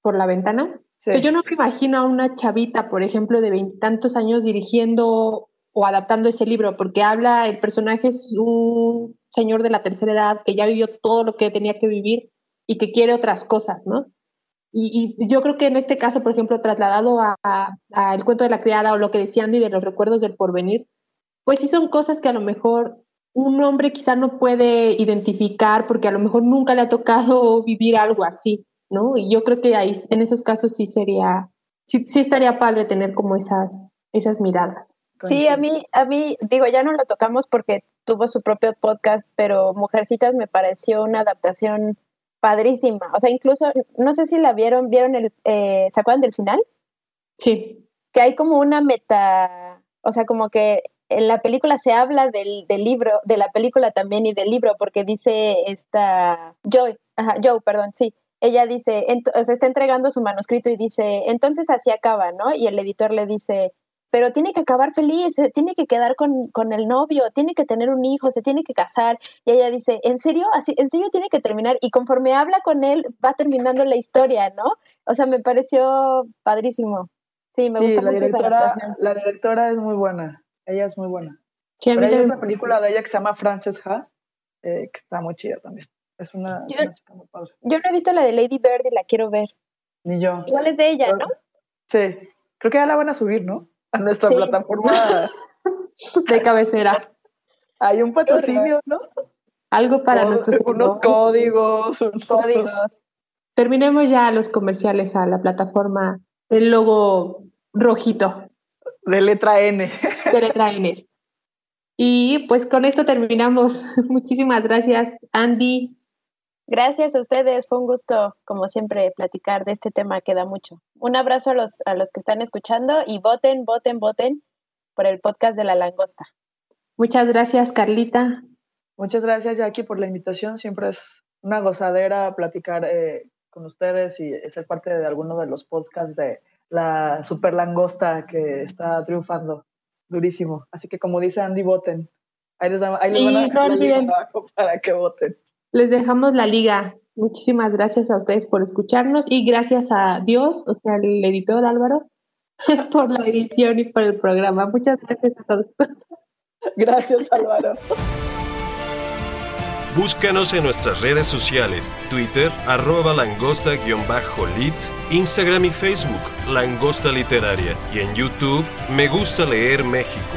por la ventana sí. o sea, yo no me imagino a una chavita por ejemplo de veintitantos años dirigiendo o adaptando ese libro, porque habla, el personaje es un señor de la tercera edad que ya vivió todo lo que tenía que vivir y que quiere otras cosas, ¿no? Y, yo creo que en este caso, por ejemplo, trasladado a, a, a, cuento de la criada o lo que decía Andy de los recuerdos del porvenir, pues sí son cosas que a lo mejor un hombre quizá no puede identificar porque a lo mejor nunca le ha tocado vivir algo así, ¿no? Y yo creo que ahí, en esos casos sí sería, sí, sí estaría padre tener como esas, esas miradas. Sí, a mí, a mí, digo, ya no lo tocamos porque tuvo su propio podcast, pero Mujercitas me pareció una adaptación padrísima. O sea, incluso, no sé si la vieron, vieron el, eh, ¿se acuerdan del final? Sí. Que hay como una meta, o sea, como que en la película se habla del, del libro, de la película también y del libro, porque dice esta Joy, ajá, Joe, perdón, sí. Ella dice, o sea, está entregando su manuscrito y dice, entonces así acaba, ¿no? Y el editor le dice, pero tiene que acabar feliz, tiene que quedar con, con, el novio, tiene que tener un hijo, se tiene que casar. Y ella dice, ¿en serio? Así, ¿En serio tiene que terminar? Y conforme habla con él, va terminando la historia, ¿no? O sea, me pareció padrísimo. Sí, me sí, gusta la mucho directora, esa La directora es muy buena, ella es muy buena. Sí, Pero hay otra película de ella que se llama Frances Ha, eh, que está muy chida también. Es una, yo, es una chica muy padre. Yo no he visto la de Lady Bird y la quiero ver. Ni yo. Igual es de ella, Pero, ¿no? Sí, creo que ya la van a subir, ¿no? A nuestra Sí. plataforma. de cabecera. Hay un patrocinio, ¿no? Algo para nuestros unos códigos, unos- Códigos. Terminemos ya los comerciales a la plataforma del logo rojito de letra N. de letra N. Y pues con esto terminamos. Muchísimas gracias, Andy. Gracias a ustedes, fue un gusto, como siempre, platicar de este tema que da mucho. Un abrazo a los, a los que están escuchando y voten, voten, voten por el podcast de la langosta. Muchas gracias, Carlita. Muchas gracias, Jackie, por la invitación. Siempre es una gozadera platicar eh, con ustedes y ser parte de alguno de los podcasts de la super langosta que está triunfando durísimo. Así que como dice Andy, voten. Ahí les, ahí Sí, van a no olviden. para que voten. Les dejamos la liga. Muchísimas gracias a ustedes por escucharnos y gracias a Dios, o sea, el editor Álvaro, por la edición y por el programa. Muchas gracias a todos. Gracias, Álvaro. Búscanos en nuestras redes sociales, Twitter, arroba langosta-lit, Instagram y Facebook, Langosta Literaria, y en YouTube, Me Gusta Leer México.